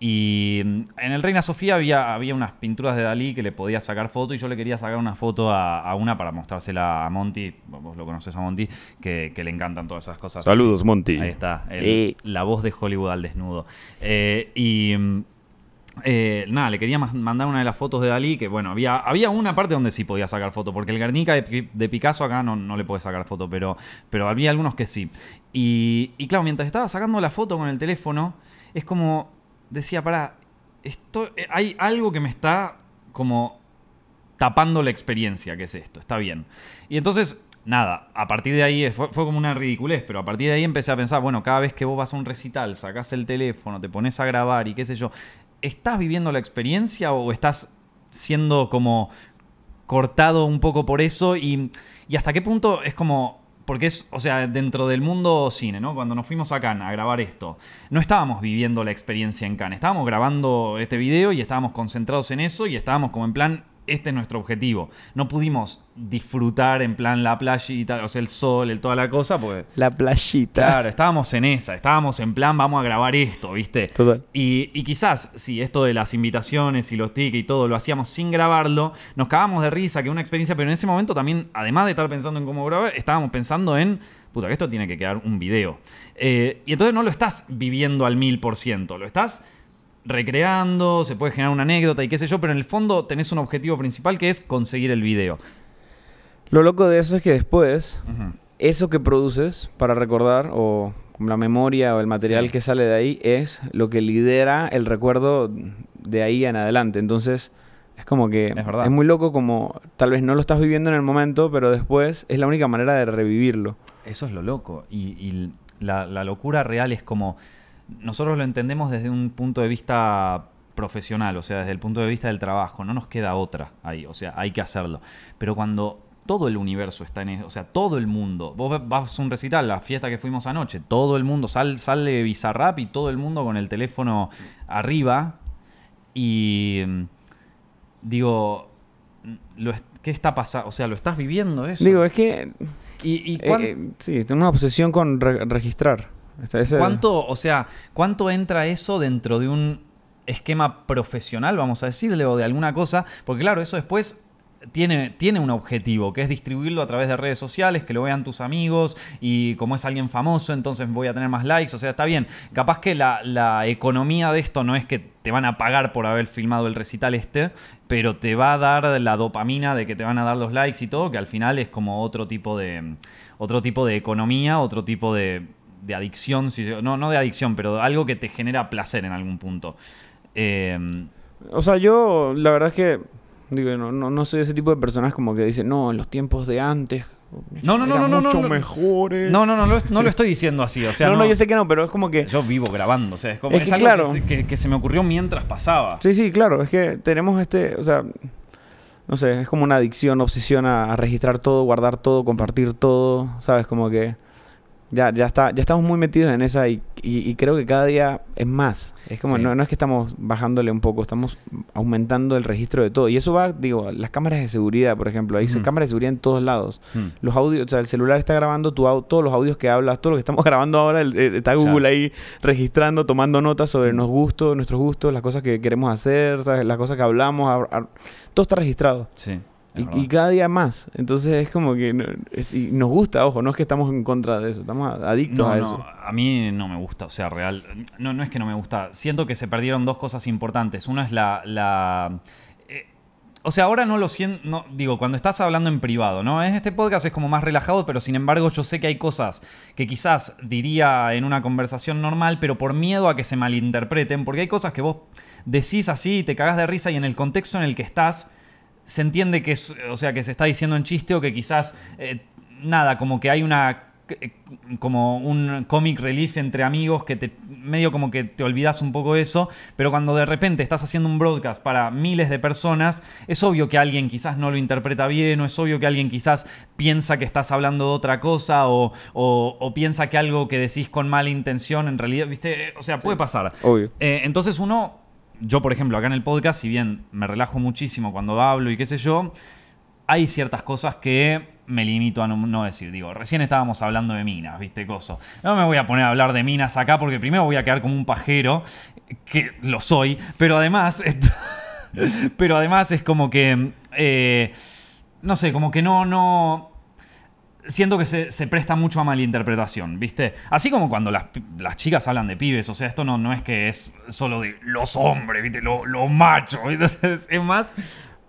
Y mm, en el Reina Sofía había, había unas pinturas de Dalí que le podía sacar foto y yo le quería sacar una foto a, a una para mostrársela a Monty, vos lo conoces a Monty, que, que le encantan todas esas cosas. así. Monty. Ahí está, el- Eh. la voz de Hollywood al desnudo. Eh, y mm, eh, nada, le quería mandar una de las fotos de Dalí, que bueno, había, había una parte donde sí podía sacar foto, porque el Guernica de, Pi- de Picasso acá no, no le puede sacar foto, pero, pero había algunos que sí. Y, y claro, mientras estaba sacando la foto con el teléfono, es como, decía, para, esto, eh, hay algo que me está como tapando la experiencia, que es esto, está bien. Y entonces, nada, a partir de ahí fue, fue, como una ridiculez, pero a partir de ahí empecé a pensar, bueno, cada vez que vos vas a un recital, sacás el teléfono, te pones a grabar y qué sé yo, ¿estás viviendo la experiencia o estás siendo como cortado un poco por eso? Y, y hasta qué punto es como porque es, o sea, dentro del mundo cine, ¿no? Cuando nos fuimos a Cannes a grabar esto, no estábamos viviendo la experiencia en Cannes, estábamos grabando este video y estábamos concentrados en eso y estábamos como en plan, este es nuestro objetivo. No pudimos disfrutar en plan la playita, o sea, el sol, el toda la cosa, porque... La playita. Claro, estábamos en esa, estábamos en plan, vamos a grabar esto, ¿viste? Total. Y, y quizás, si esto de las invitaciones y los tickets y todo lo hacíamos sin grabarlo, nos cagamos de risa, que una experiencia, pero en ese momento también, además de estar pensando en cómo grabar, estábamos pensando en puta, que esto tiene que quedar un video. Eh, y entonces no lo estás viviendo al mil por ciento, lo estás recreando, se puede generar una anécdota y qué sé yo, pero en el fondo tenés un objetivo principal que es conseguir el video. Lo loco de eso es que después, eso que produces para recordar, o la memoria o el material sí. que sale de ahí, es lo que lidera el recuerdo de ahí en adelante. Entonces, es como que es, muy loco como tal vez no lo estás viviendo en el momento, pero después es la única manera de revivirlo. Eso es lo loco. Y, y la, la locura real es como nosotros lo entendemos desde un punto de vista profesional, o sea, desde el punto de vista del trabajo, no nos queda otra ahí, o sea, hay que hacerlo. Pero cuando todo el universo está en eso, o sea, todo el mundo, vos vas a un recital, la fiesta que fuimos anoche, todo el mundo, sal, sale Bizarrap y todo el mundo con el teléfono arriba y digo, lo, ¿qué está pasando? O sea, ¿lo estás viviendo eso? Digo, es que... ¿Y, y eh, eh, sí, tengo una obsesión con re registrar. ¿Cuánto, o sea, cuánto entra eso dentro de un esquema profesional, vamos a decirle, o de alguna cosa? Porque claro, eso después tiene, tiene un objetivo, que es distribuirlo a través de redes sociales, que lo vean tus amigos, y como es alguien famoso, entonces voy a tener más likes, o sea, está bien. Capaz que la, la economía de esto no es que te van a pagar por haber filmado el recital este, pero te va a dar la dopamina de que te van a dar los likes y todo, que al final es como otro tipo de, otro tipo de economía, otro tipo de de adicción, si, no, no de adicción, pero algo que te genera placer en algún punto. Eh, o sea, yo la verdad es que digo, no, no, no soy ese tipo de personas como que dicen, no, en los tiempos de antes. No, no, no, no, no, mucho no, mejores. No, no, no, no, no, lo estoy diciendo así. O sea, no, no, yo sé que no, pero es como que. Yo vivo grabando, o sea, es como. Es, es que, algo claro. que, se, que, que se me ocurrió mientras pasaba. Sí, sí, claro. Es que tenemos este. O sea, no sé, es como una adicción, obsesión a, a registrar todo, guardar todo, compartir todo. ¿Sabes? Como que ya, ya, está, ya estamos muy metidos en esa y, y, y creo que cada día es más. Es como, Sí. no, no es que estamos bajándole un poco, estamos aumentando el registro de todo. Y eso va, digo, las cámaras de seguridad, por ejemplo. Hay cámaras de seguridad en todos lados. Hmm. Los audios, o sea, el celular está grabando tu todos los audios que hablas, todo lo que estamos grabando ahora, el- el- está Google ahí registrando, tomando notas sobre nos gustos, nuestros gustos, las cosas que queremos hacer, ¿sabes? las cosas que hablamos, a- a- todo está registrado. Sí. Y, cada día más. Entonces es como que no- es- y nos gusta, ojo, no es que estamos en contra de eso, estamos adictos No, a no, eso. a mí no me gusta, o sea, real. No, no es que no me gusta. Siento que se perdieron dos cosas importantes. Una es la. la eh, o sea, ahora no lo siento. No, digo, cuando estás hablando en privado, ¿no? Este podcast es como más relajado, pero sin embargo, yo sé que hay cosas que quizás diría en una conversación normal, pero por miedo a que se malinterpreten, porque hay cosas que vos decís así y te cagás de risa y en el contexto en el que estás se entiende que es, o sea, que se está diciendo en chiste o que quizás, eh, nada, como que hay una, eh, como un comic relief entre amigos que te, medio como que te olvidas un poco de eso, pero cuando de repente estás haciendo un broadcast para miles de personas, es obvio que alguien quizás no lo interpreta bien o es obvio que alguien quizás piensa que estás hablando de otra cosa o, o- o piensa que algo que decís con mala intención en realidad, viste, Eh, o sea, puede pasar. Obvio. Eh, entonces uno, yo por ejemplo acá en el podcast, si bien me relajo muchísimo cuando hablo y qué sé yo, hay ciertas cosas que me limito a no, decir. Digo, recién estábamos hablando de minas, ¿viste? Coso. No me voy a poner a hablar de minas acá porque primero voy a quedar como un pajero, que lo soy, pero además... pero además es como que... eh, no sé, como que no siento que se, se presta mucho a malinterpretación, ¿viste? Así como cuando las, las chicas hablan de pibes, o sea, esto no, no es que es solo de los hombres, ¿viste? Los los machos, ¿viste? Es, más...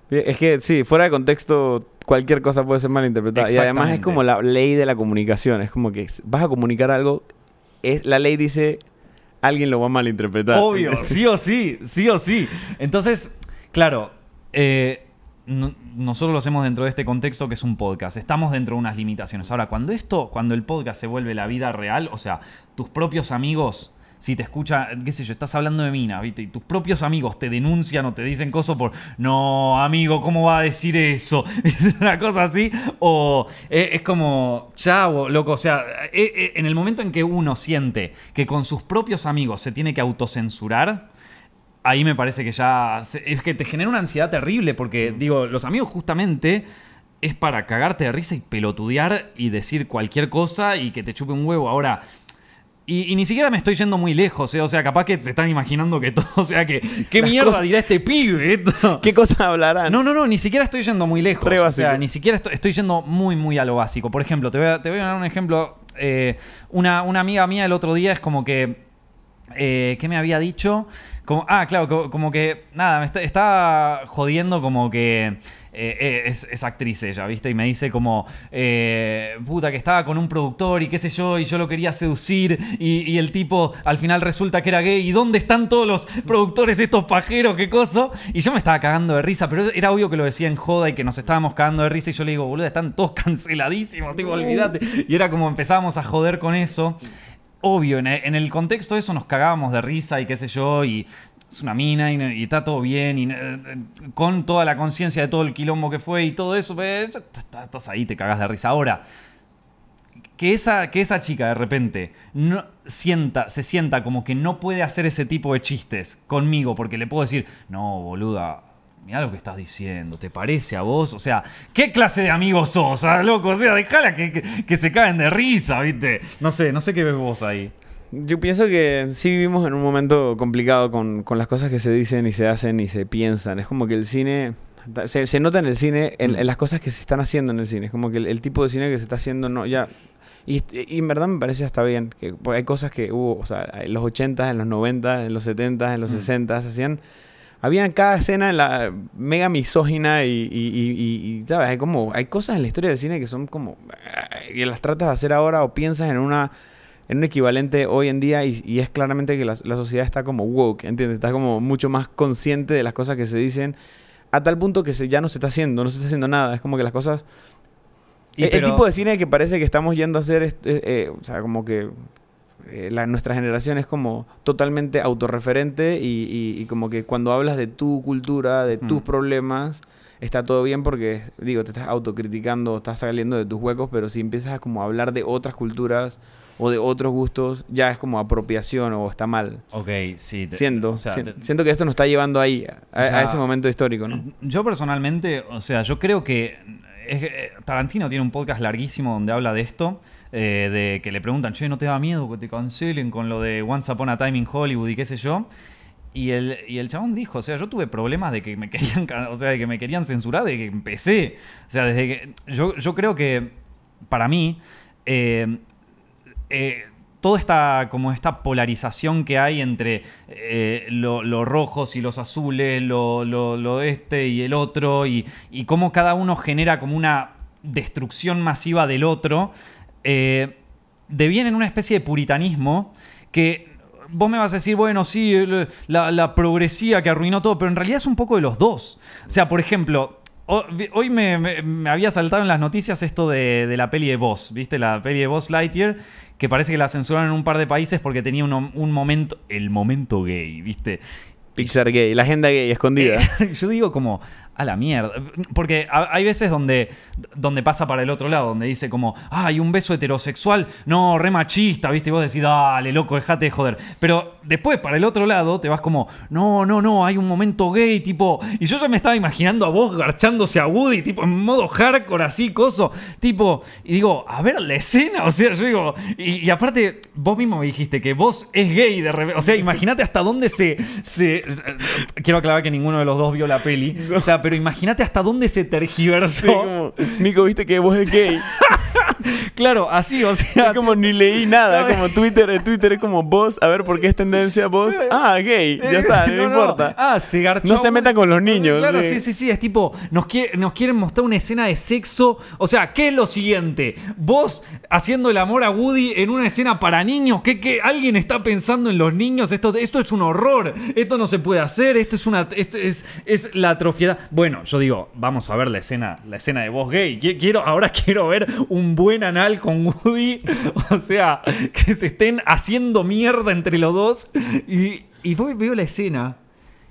Es que sí, fuera de contexto, cualquier cosa puede ser malinterpretada. Y además es como la ley de la comunicación. Es como que vas a comunicar algo, es, la ley dice alguien lo va a malinterpretar. Obvio, sí o sí, sí o sí. Entonces, claro, eh, no- nosotros lo hacemos dentro de este contexto que es un podcast. Estamos dentro de unas limitaciones. Ahora, cuando esto, cuando el podcast se vuelve la vida real, o sea, tus propios amigos, si te escuchan, qué sé yo, estás hablando de mina, ¿viste? Y tus propios amigos te denuncian o te dicen cosas por, no, amigo, ¿cómo va a decir eso? Una cosa así. O eh, es como, ya, loco, o sea, eh, eh, en el momento en que uno siente que con sus propios amigos se tiene que autocensurar, ahí me parece que ya. se- Es que te genera una ansiedad terrible porque, digo, los amigos justamente es para cagarte de risa y pelotudear y decir cualquier cosa y que te chupe un huevo. Ahora. Y, y ni siquiera me estoy yendo muy lejos, ¿eh? o sea, capaz que se están imaginando que todo, o sea, que qué Las mierda cosas- dirá este pibe. esto? ¿Qué cosas hablarán? No, no, no, ni siquiera estoy yendo muy lejos. O sea, ni siquiera estoy, estoy yendo muy, muy a lo básico. Por ejemplo, te voy a, te voy a dar un ejemplo. Eh, una, una amiga mía el otro día es como que. Eh, ¿Qué me había dicho? Como, ah, claro, co- como, que. Nada, me está, está jodiendo como que. eh, eh, es, es actriz ella, ¿viste? Y me dice como. eh, puta, que estaba con un productor y qué sé yo, y yo lo quería seducir. Y, y el tipo al final resulta que era gay. ¿Y dónde están todos los productores, estos pajeros, qué cosa? Y yo me estaba cagando de risa, pero era obvio que lo decía en joda y que nos estábamos cagando de risa. Y yo le digo, boludo, están todos canceladísimos, tipo, olvídate. Y era como empezábamos a joder con eso obvio, en el, contexto de eso nos cagábamos de risa y qué sé yo, y es una mina y, está todo bien, y eh, con toda la conciencia de todo el quilombo que fue y todo eso, pues, estás ahí, te cagas de risa. Ahora, que esa, que esa chica de repente no, sienta, se sienta como que no puede hacer ese tipo de chistes conmigo, porque le puedo decir, no, boluda. Mira lo que estás diciendo, ¿te parece a vos? O sea, ¿qué clase de amigos sos, ah, loco? O sea, dejala que, que, que se caen de risa, ¿viste? No sé, no sé qué ves vos ahí. Yo pienso que sí vivimos en un momento complicado con, con las cosas que se dicen y se hacen y se piensan. Es como que el cine... Se, se nota en el cine, en, Mm. en las cosas que se están haciendo en el cine. Es como que el, el tipo de cine que se está haciendo no ya... Y, y en verdad me parece hasta bien. Que, porque hay cosas que hubo, o sea, en los 80, en los 90, en los 70, en los Mm. 60, se hacían... Había en cada escena en la mega misógina y, y, y- y- y, ¿sabes? Hay como... Hay cosas en la historia del cine que son como... Y las tratas de hacer ahora o piensas en una en un equivalente hoy en día y, y es claramente que la, la sociedad está como woke, ¿entiendes? Está como mucho más consciente de las cosas que se dicen a tal punto que se, ya no se está haciendo, no se está haciendo nada. Es como que las cosas... Y el, tipo de cine que parece que estamos yendo a hacer, es, eh, eh, o sea, como que eh, la, nuestra generación es como totalmente autorreferente y, y- y como que cuando hablas de tu cultura, de tus Mm. problemas, está todo bien porque, digo, te estás autocriticando, estás saliendo de tus huecos, pero si empiezas a como hablar de otras culturas o de otros gustos, ya es como apropiación o está mal. Ok, sí. te- Siento, o sea, sien- te- siento que esto nos está llevando ahí, a, a O sea, ese momento histórico, ¿no? Yo personalmente, o sea, yo creo que es que, eh, Tarantino tiene un podcast larguísimo donde habla de esto, eh, de que le preguntan, che, ¿no te da miedo que te cancelen con lo de Once Upon a Time in Hollywood y qué sé yo? Y el, y el chabón dijo, o sea, yo tuve problemas de que me querían, o sea, de que me querían censurar desde que empecé. O sea, desde que. Yo, yo creo que para mí. eh, eh, toda esta, como esta polarización que hay entre eh, lo- los rojos y los azules, lo, lo- lo este y el otro, y, y cómo cada uno genera como una destrucción masiva del otro, eh, deviene en una especie de puritanismo que vos me vas a decir, bueno, sí, la, la progresía que arruinó todo, pero en realidad es un poco de los dos. O sea, por ejemplo, hoy me, me- me había saltado en las noticias esto de, de la peli de Boss, ¿viste? La peli de Boss Lightyear, que parece que la censuraron en un par de países porque tenía un, un momento, el momento gay, ¿viste? Pixar gay, la agenda gay escondida. Yo digo como, a la mierda. Porque ha- hay veces donde, donde pasa para el otro lado, donde dice como, hay un beso heterosexual, no, re machista, ¿viste? Y vos decís, dale, loco, dejate de joder. Pero después, para el otro lado, te vas como, no, no, no, hay un momento gay, tipo. Y yo ya me estaba imaginando a vos garchándose a Woody, tipo, en modo hardcore, así, coso. Tipo, y digo, a ver la escena, o sea, yo digo, y, y aparte, vos mismo me dijiste que vos es gay de repente. O sea, imagínate hasta dónde se. se quiero aclarar que ninguno de los dos vio la peli. O sea, pero imagínate hasta dónde se Sí, tergiversó. como, Nico, viste que vos es gay. Claro, así, o sea. Es como ni leí nada, como Twitter, Twitter es como vos, a ver por qué es tendencia vos. Ah, gay, ya está, no, importa. Ah, se garchó. No se metan con los niños, Claro, sí. sí, sí, sí. Es tipo, nos, quiere- nos quieren mostrar una escena de sexo. O sea, ¿qué es lo siguiente? Vos haciendo el amor a Woody en una escena para niños. ¿Qué, qué? ¿Alguien está pensando en los niños? Esto, esto es un horror. Esto no se se puede hacer, esto es una. Esto es, es la atrofiedad. Bueno, yo digo, vamos a ver la escena, la escena de voz gay. Qui- Quiero, ahora quiero ver un buen anal con Woody. O sea, que se estén haciendo mierda entre los dos. Y, y voy, veo la escena.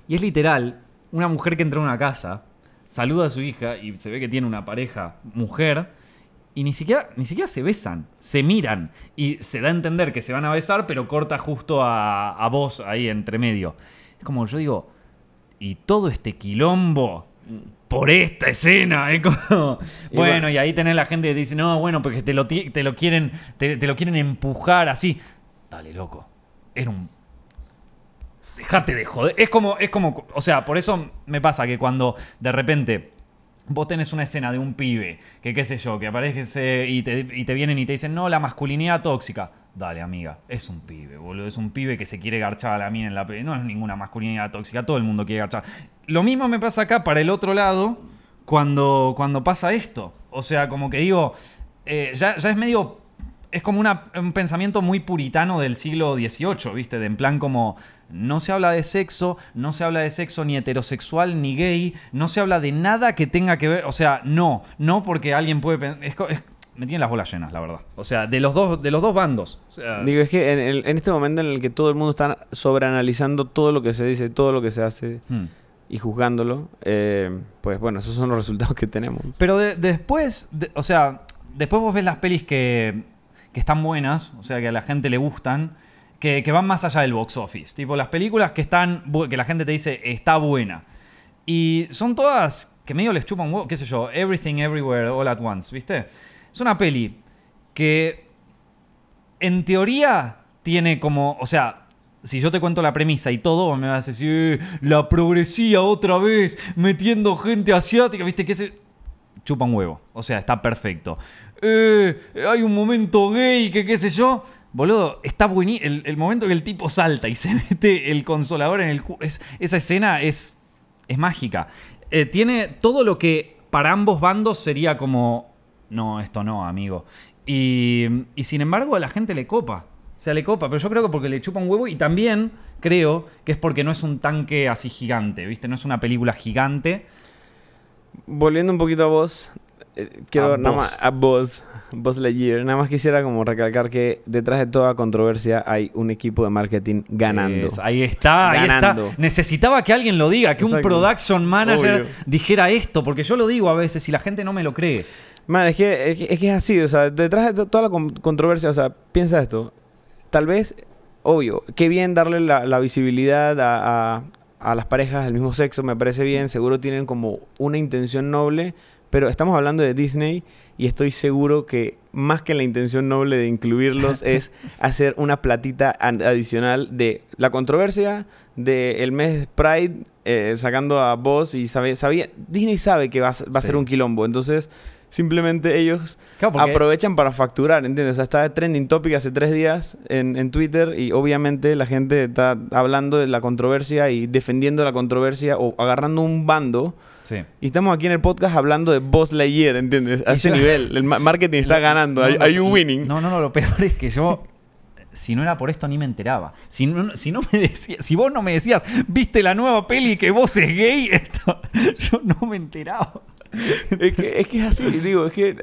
Y es literal, una mujer que entra a una casa, saluda a su hija y se ve que tiene una pareja mujer. Y ni siquiera, ni siquiera se besan, se miran. Y se da a entender que se van a besar, pero corta justo a, a vos ahí entre medio. Es como yo digo, y todo este quilombo por esta escena. Es como, Y bueno, bueno. y ahí tenés la gente que dice, no, bueno, porque te lo, te lo quieren, te, te lo quieren empujar así. Dale, loco. Era un Dejate de joder. Es como, es como, o sea, por eso me pasa que cuando de repente vos tenés una escena de un pibe, que qué sé yo, que aparece y te, y te vienen y te dicen, no, la masculinidad tóxica. Dale, amiga, es un pibe, boludo. Es un pibe que se quiere garchar a la mina en la... No es ninguna masculinidad tóxica, todo el mundo quiere garchar. Lo mismo me pasa acá para el otro lado cuando, cuando pasa esto. O sea, como que digo, eh, ya, ya es medio es como una- un pensamiento muy puritano del siglo XVIII, ¿viste? De en plan como no se habla de sexo, no se habla de sexo ni heterosexual ni gay, no se habla de nada que tenga que ver, o sea, no, no porque alguien puede pen- es co- es- me tienen las bolas llenas, la verdad. O sea, de los dos, de los dos bandos. O sea, Digo, es que en, el- en este momento en el que todo el mundo está sobreanalizando todo lo que se dice, todo lo que se hace hmm. Y juzgándolo, eh, pues bueno, esos son los resultados que tenemos. Pero de- después, de- o sea, después vos ves las pelis que, que están buenas, o sea, que a la gente le gustan, que, que van más allá del box office. Tipo, las películas que están, que la gente te dice está buena. Y son todas que medio les chupan huevo, qué sé yo, Everything Everywhere All at Once, ¿viste? Es una peli que en teoría tiene como, o sea, si yo te cuento la premisa y todo, me vas a decir, "Eh, la progresía otra vez, metiendo gente asiática, ¿viste? Que se chupa un huevo. O sea, está perfecto. Eh, hay un momento gay, que qué sé yo. Boludo, está buenísimo. El, el momento que el tipo salta y se mete el consolador en el cu es Esa escena es, es mágica. Eh, tiene todo lo que para ambos bandos sería como. No, esto no, amigo. Y, y sin embargo, a la gente le copa. Sea, le copa, pero yo creo que porque le chupa un huevo y también creo que es porque no es un tanque así gigante, ¿viste? No es una película gigante. Volviendo un poquito a vos, eh, quiero A nada vos. más a vos, Buzz Lightyear, nada más quisiera como recalcar que detrás de toda controversia hay un equipo de marketing ganando. Es, ahí está, ahí Ganando. está. Necesitaba que alguien lo diga, que un production manager Obvio. dijera esto, porque yo lo digo a veces y la gente no me lo cree. Man, es que, es que es que es así, o sea, detrás de to- toda la con- controversia, o sea, piensa esto. Tal vez, obvio, qué bien darle la, la visibilidad a, a- a las parejas del mismo sexo, me parece bien, seguro tienen como una intención noble, pero estamos hablando de Disney y estoy seguro que más que la intención noble de incluirlos es hacer una platita adicional de la controversia del mes Pride eh, sacando a Buzz y sabe, sabía, Disney sabe que va a, va a Sí. ser un quilombo, entonces simplemente ellos Claro, aprovechan para facturar, ¿entiendes? O sea, está trending topic hace tres días en, en Twitter y obviamente la gente está hablando de la controversia y defendiendo la controversia o agarrando un bando. Sí. Y estamos aquí en el podcast hablando de Boss Lightyear, ¿entiendes? A Y ese yo- nivel. El ma- marketing está Lo- ganando. no, are, no, are you winning? No, no, no, lo peor es que yo. Si no era por esto ni me enteraba. Si no, si no me decía- si vos no me decías, viste la nueva peli que vos es gay, esto, yo no me enteraba. Es, que, es que es así, digo, es que...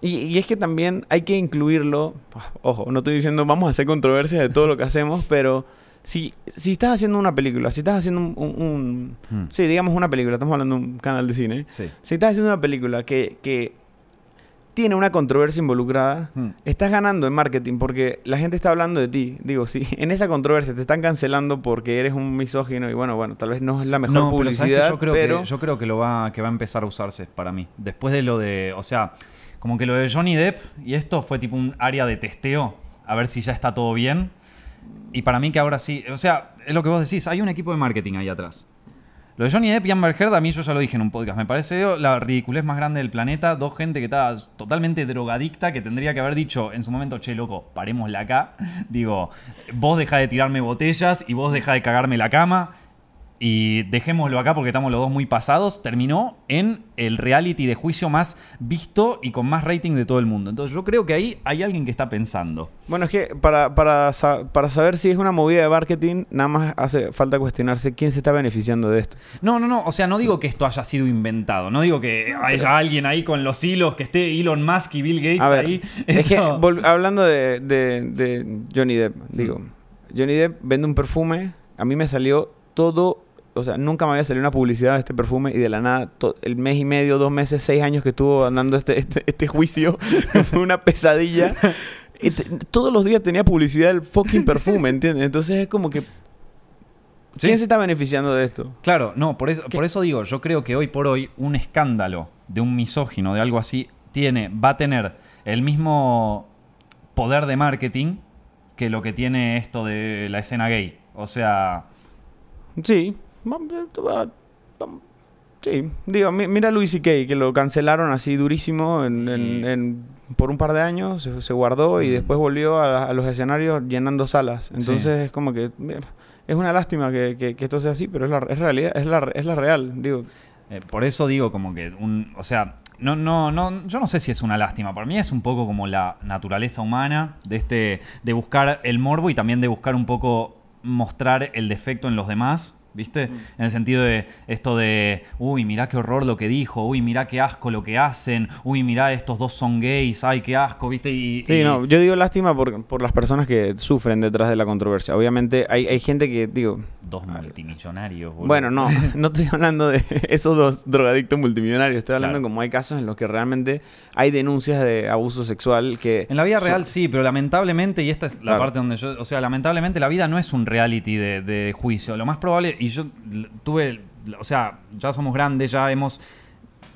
Y, y es que también hay que incluirlo. Ojo, no estoy diciendo vamos a hacer controversia de todo lo que hacemos, pero si, si estás haciendo una película, si estás haciendo un, un- un- Hmm. Sí, digamos una película, estamos hablando de un canal de cine. Sí. Si estás haciendo una película que, que tiene una controversia involucrada, Hmm. estás ganando en marketing porque la gente está hablando de ti. Digo, si en esa controversia te están cancelando porque eres un misógino y bueno, bueno, tal vez no es la mejor no, pero publicidad, yo creo, pero... que, yo creo que lo va, que va a empezar a usarse para mí. Después de lo de. O sea, como que lo de Johnny Depp y esto fue tipo un área de testeo. A ver si ya está todo bien. Y para mí que ahora sí. O sea, es lo que vos decís. Hay un equipo de marketing ahí atrás. Lo de Johnny Depp y Amber Heard, a mí yo ya lo dije en un podcast. Me parece la ridiculez más grande del planeta. Dos gente que está totalmente drogadicta que tendría que haber dicho en su momento, che, loco, parémosla acá. Digo, vos deja de tirarme botellas y vos deja de cagarme la cama. Y dejémoslo acá porque estamos los dos muy pasados, terminó en el reality de juicio más visto y con más rating de todo el mundo. Entonces yo creo que ahí hay alguien que está pensando. Bueno, es que para, para, para saber si es una movida de marketing, nada más hace falta cuestionarse quién se está beneficiando de esto. No, no, no, o sea, no digo que esto haya sido inventado, no digo que haya alguien ahí con los hilos, que esté Elon Musk y Bill Gates ahí. Es que hablando de, de Johnny Depp, digo, Johnny Depp vende un perfume, a mí me salió todo o sea, nunca me había salido una publicidad de este perfume y de la nada, el mes y medio, dos meses, seis años que estuvo andando este, este, este juicio, fue una pesadilla. todos los días tenía publicidad del fucking perfume, ¿entiendes? Entonces es como que... ¿Quién se está beneficiando de esto? Claro, no, por eso, por eso digo, yo creo que hoy por hoy un escándalo de un misógino, de algo así, tiene, va a tener el mismo poder de marketing que lo que tiene esto de la escena gay. O sea... Sí, Sí, digo, mira Luis y Kay, que lo cancelaron así durísimo por un par de años, se, guardó y después volvió a, los escenarios llenando salas. Entonces es como que es una lástima que, esto sea así, pero es la, es realidad, es la, es la real, digo. Eh, por eso digo como que, un, o sea, no, no, no, yo no sé si es una lástima. Para mí es un poco como la naturaleza humana de este, de buscar el morbo y también de buscar un poco mostrar el defecto en los demás ¿viste? Mm. En el sentido de esto de, uy, mirá qué horror lo que dijo, uy, mirá qué asco lo que hacen, uy, mirá estos dos son gays, ay, qué asco, ¿viste? Y, sí, no, yo digo lástima por, por, las personas que sufren detrás de la controversia. Obviamente hay, hay gente que, digo... Dos multimillonarios. Bueno, no, no estoy hablando de esos dos drogadictos multimillonarios, estoy hablando como hay casos en los que realmente hay denuncias de abuso sexual que... En la vida real sí, pero lamentablemente, y esta es la parte donde yo, o sea, lamentablemente la vida no es un reality de, de juicio. Lo más probable, y yo tuve, o sea, ya somos grandes, ya hemos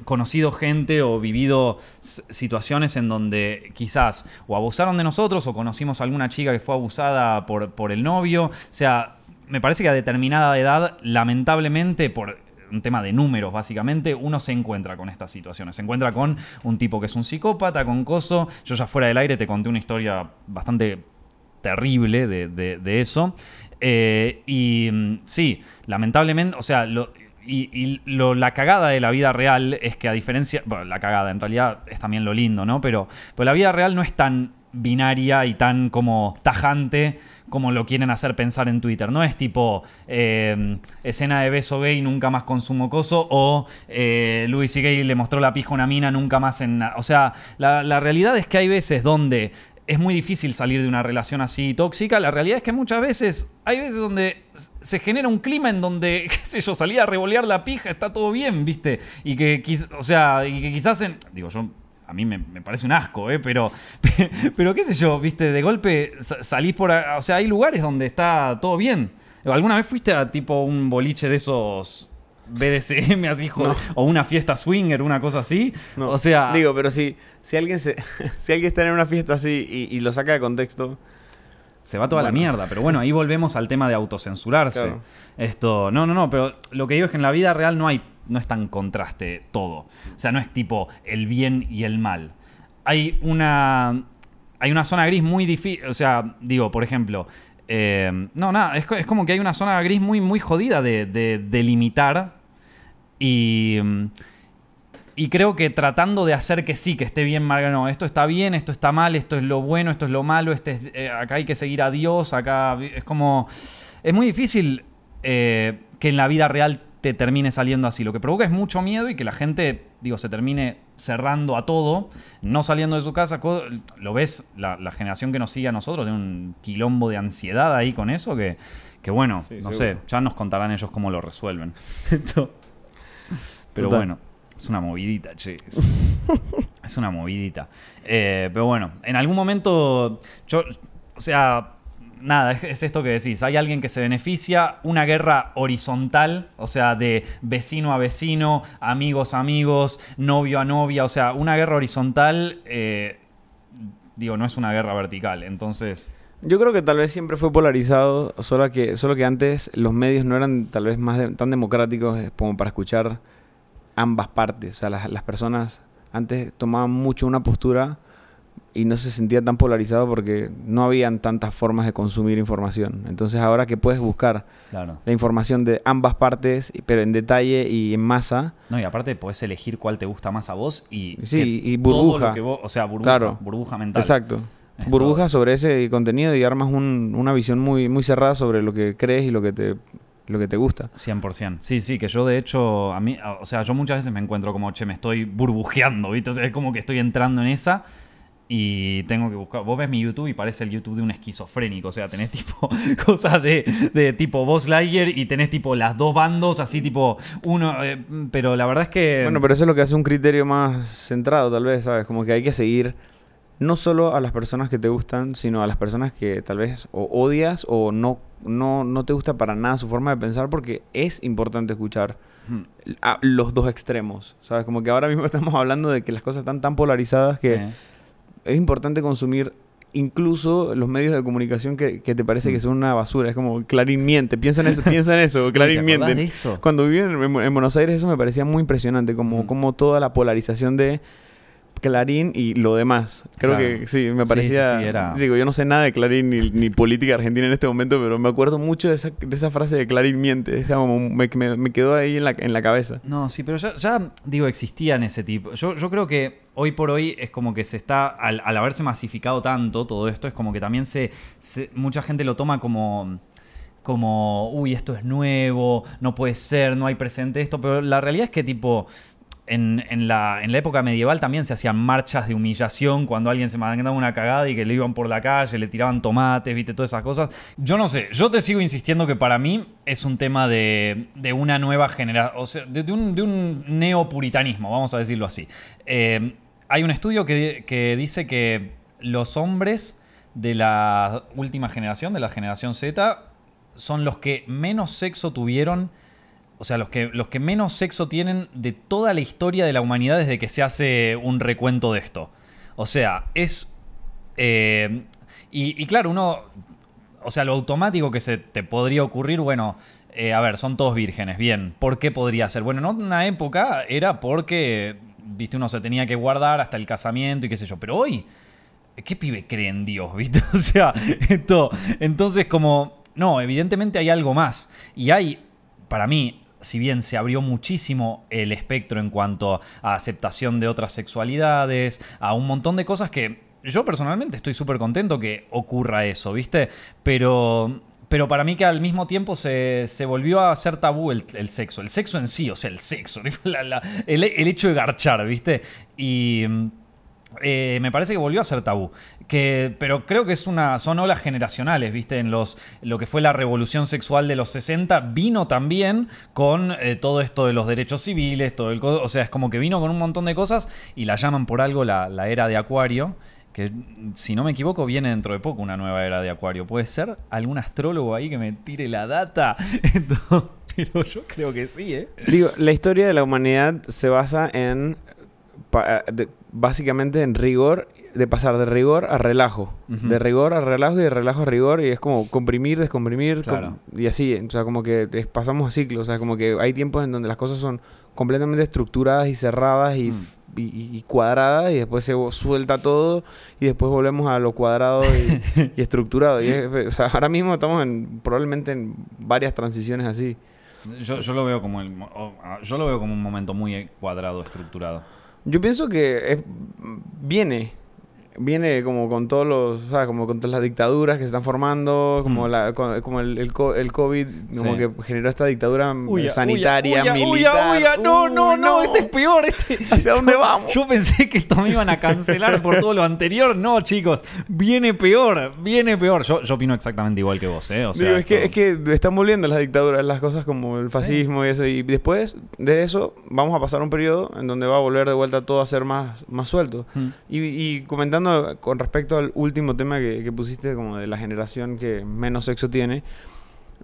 conocido gente o vivido situaciones en donde quizás o abusaron de nosotros o conocimos a alguna chica que fue abusada por, por el novio. O sea, me parece que a determinada edad, lamentablemente, por un tema de números, básicamente, uno se encuentra con estas situaciones. Se encuentra con un tipo que es un psicópata, con coso. Yo ya fuera del aire te conté una historia bastante terrible de, eso. Eh, y mm, sí, lamentablemente, o sea, y, la cagada de la vida real es que a diferencia, bueno, la cagada en realidad es también lo lindo, ¿no? Pero, pero la vida real no es tan binaria y tan como tajante como lo quieren hacer pensar en Twitter. No es tipo eh, escena de beso gay, nunca más consumo coso, o eh, Louis Gay le mostró la pija a una mina, nunca más en... O sea, la, la realidad es que hay veces donde es muy difícil salir de una relación así tóxica. La realidad es que muchas veces, hay veces donde se genera un clima en donde, qué sé yo, salir a revolear la pija, está todo bien, ¿viste? Y que, o sea, y que quizás digo, yo a mí me, parece un asco, ¿eh? Pero, pero qué sé yo, viste, de golpe salís por... O sea, hay lugares donde está todo bien. ¿Alguna vez fuiste a tipo un boliche de esos BDSM así, o una fiesta swinger, una cosa así. O sea. Digo, pero si, si alguien se, si alguien está en una fiesta así y, lo saca de contexto. Se va toda la mierda, pero bueno, ahí volvemos al tema de autocensurarse. Esto, no, no, no, pero lo que digo es que en la vida real no hay, no es tan contraste todo. O sea, no es tipo el bien y el mal. Hay una, hay una zona gris muy difícil, o sea, digo, por ejemplo, eh, no, nada, es, es, como que hay una zona gris muy, muy jodida de, de delimitar y, y creo que tratando de hacer que sí, que esté bien, no, esto está bien, esto está mal, esto es lo bueno, esto es lo malo, este eh, acá hay que seguir a Dios, acá es como... Es muy difícil eh, que en la vida real te termine saliendo así. Lo que provoca es mucho miedo y que la gente, digo, se termine cerrando a todo, no saliendo de su casa. Lo ves, la, generación que nos sigue a nosotros, de un quilombo de ansiedad ahí con eso, que, que bueno, no sé, ya nos contarán ellos cómo lo resuelven. Pero bueno, es una movidita, che. Es, una movidita. Eh, pero bueno, en algún momento, yo, o sea, nada, es, esto que decís. Hay alguien que se beneficia, una guerra horizontal, o sea, de vecino a vecino, amigos a amigos, novio a novia, o sea, una guerra horizontal, eh, digo, no es una guerra vertical. Entonces. Yo creo que tal vez siempre fue polarizado, solo que, solo que antes los medios no eran tal vez más tan democráticos como para escuchar ambas partes. O sea, las, personas antes tomaban mucho una postura y no se sentía tan polarizado porque no habían tantas formas de consumir información. Entonces ahora que puedes buscar Claro. la información de ambas partes, pero en detalle y en masa, No, y aparte podés elegir cuál te gusta más a vos y. Sí, y todo burbuja. lo que vos- o sea, burbuja. Claro. Burbuja mental. exacto, burbujas sobre ese contenido y armas un- una visión muy, muy cerrada sobre lo que crees y lo que te, lo que te gusta. 100%. Sí, sí, que yo de hecho, a mí, o sea, yo muchas veces me encuentro como, che, me estoy burbujeando, ¿viste? O sea, es como que estoy entrando en esa y tengo que buscar. Vos ves mi YouTube y parece el YouTube de un esquizofrénico, o sea, tenés tipo cosas de, de tipo Boss Lightyear y tenés tipo las dos bandos, así tipo uno, eh, pero la verdad es que... Bueno, pero eso es lo que hace un criterio más centrado, tal vez, ¿sabes? Como que hay que seguir no solo a las personas que te gustan, sino a las personas que tal vez o odias o no, no, no te gusta para nada su forma de pensar, porque es importante escuchar Hmm, a los dos extremos, ¿sabes? Como que ahora mismo estamos hablando de que las cosas están tan polarizadas que sí. es importante consumir incluso los medios de comunicación que, que te parece Mm. que son una basura. Es como Clarín miente, piensa en eso, piensa en eso, ¿Te Clarín miente. de eso? Cuando viví en, en- en Buenos Aires eso me parecía muy impresionante, como, Mm. como toda la polarización de Clarín y lo demás. Creo Claro. que sí, me Sí, parecía... sí, sí, era- Digo, yo no sé nada de Clarín ni, ni política argentina en este momento, pero me acuerdo mucho de esa, de esa frase de Clarín miente. Esa me, me- me quedó ahí en la, en la cabeza. No, sí, pero ya, ya, digo, existían ese tipo. Yo, yo creo que hoy por hoy es como que se está, al, al haberse masificado tanto todo esto, es como que también se, se- mucha gente lo toma como como, uy, esto es nuevo, no puede ser, no hay presente esto, pero la realidad es que tipo, en, la, en la época medieval también se hacían marchas de humillación cuando alguien se mandaba una cagada y que le iban por la calle, le tiraban tomates, viste, todas esas cosas. Yo no sé, yo te sigo insistiendo que para mí es un tema de, de una nueva generación, o sea, de, de un, de un neopuritanismo, vamos a decirlo así. Eh, hay un estudio que, que dice que los hombres de la última generación, de la generación Z, son los que menos sexo tuvieron, o sea, los que, los que menos sexo tienen de toda la historia de la humanidad desde que se hace un recuento de esto. O sea, es... eh, y, claro, uno... O sea, lo automático que se te podría ocurrir, bueno, eh, a ver, son todos vírgenes, bien. ¿Por qué podría ser? Bueno, en una época era porque, viste, uno se tenía que guardar hasta el casamiento y qué sé yo. Pero hoy, ¿qué pibe cree en Dios, viste? O sea, esto, entonces como, no, evidentemente hay algo más. Y hay, para mí, si bien se abrió muchísimo el espectro en cuanto a aceptación de otras sexualidades, a un montón de cosas que yo personalmente estoy súper contento que ocurra eso, ¿viste? Pero, pero para mí que al mismo tiempo se, se volvió a hacer tabú el, el sexo. El sexo en sí, o sea, el sexo, la- la- el, el hecho de garchar, ¿viste? Y... eh, me parece que volvió a ser tabú. Que, pero creo que es una, son olas generacionales, ¿viste? En los, lo que fue la revolución sexual de los 60 vino también con eh, todo esto de los derechos civiles, todo el, o sea, es como que vino con un montón de cosas y la llaman por algo la, era de Acuario. Que si no me equivoco, viene dentro de poco una nueva era de Acuario. ¿Puede ser algún astrólogo ahí que me tire la data? Pero yo creo que sí, ¿eh? Digo, la historia de la humanidad se basa en básicamente en rigor, de pasar de rigor a relajo, de rigor a relajo y de relajo a rigor y es como comprimir, descomprimir com- Claro. y así, o sea, como que es- pasamos a ciclos, o sea, como que hay tiempos en donde las cosas son completamente estructuradas y cerradas y, Mm. y- y cuadradas y después se suelta todo y después volvemos a lo cuadrado y, y estructurado y es- o sea, ahora mismo estamos en probablemente en varias transiciones así. Yo, yo lo veo como el, ah, yo lo veo como un momento muy cuadrado, estructurado. Yo pienso que es- viene, viene como con todos los, ¿sabes? Como con todas las dictaduras que se están formando, como, Hmm. la, con- como el, el, co- el COVID, como Sí. que generó esta dictadura mm, Uya, sanitaria, uya, uya, militar. uya, no, no, Uy, no, este es peor. Este. ¿Hacia dónde vamos? Yo pensé que esto me iban a cancelar por todo lo anterior. No, chicos, viene peor, viene peor. Yo, yo opino exactamente igual que vos, ¿eh? O sea, Digo, es, que, es que están volviendo las dictaduras, las cosas como el fascismo y eso. Y después de eso vamos a pasar un periodo en donde va a volver de vuelta todo a ser más, más suelto. Mm. Y, y comentando con respecto al último tema que, que pusiste, como de la generación que menos sexo tiene,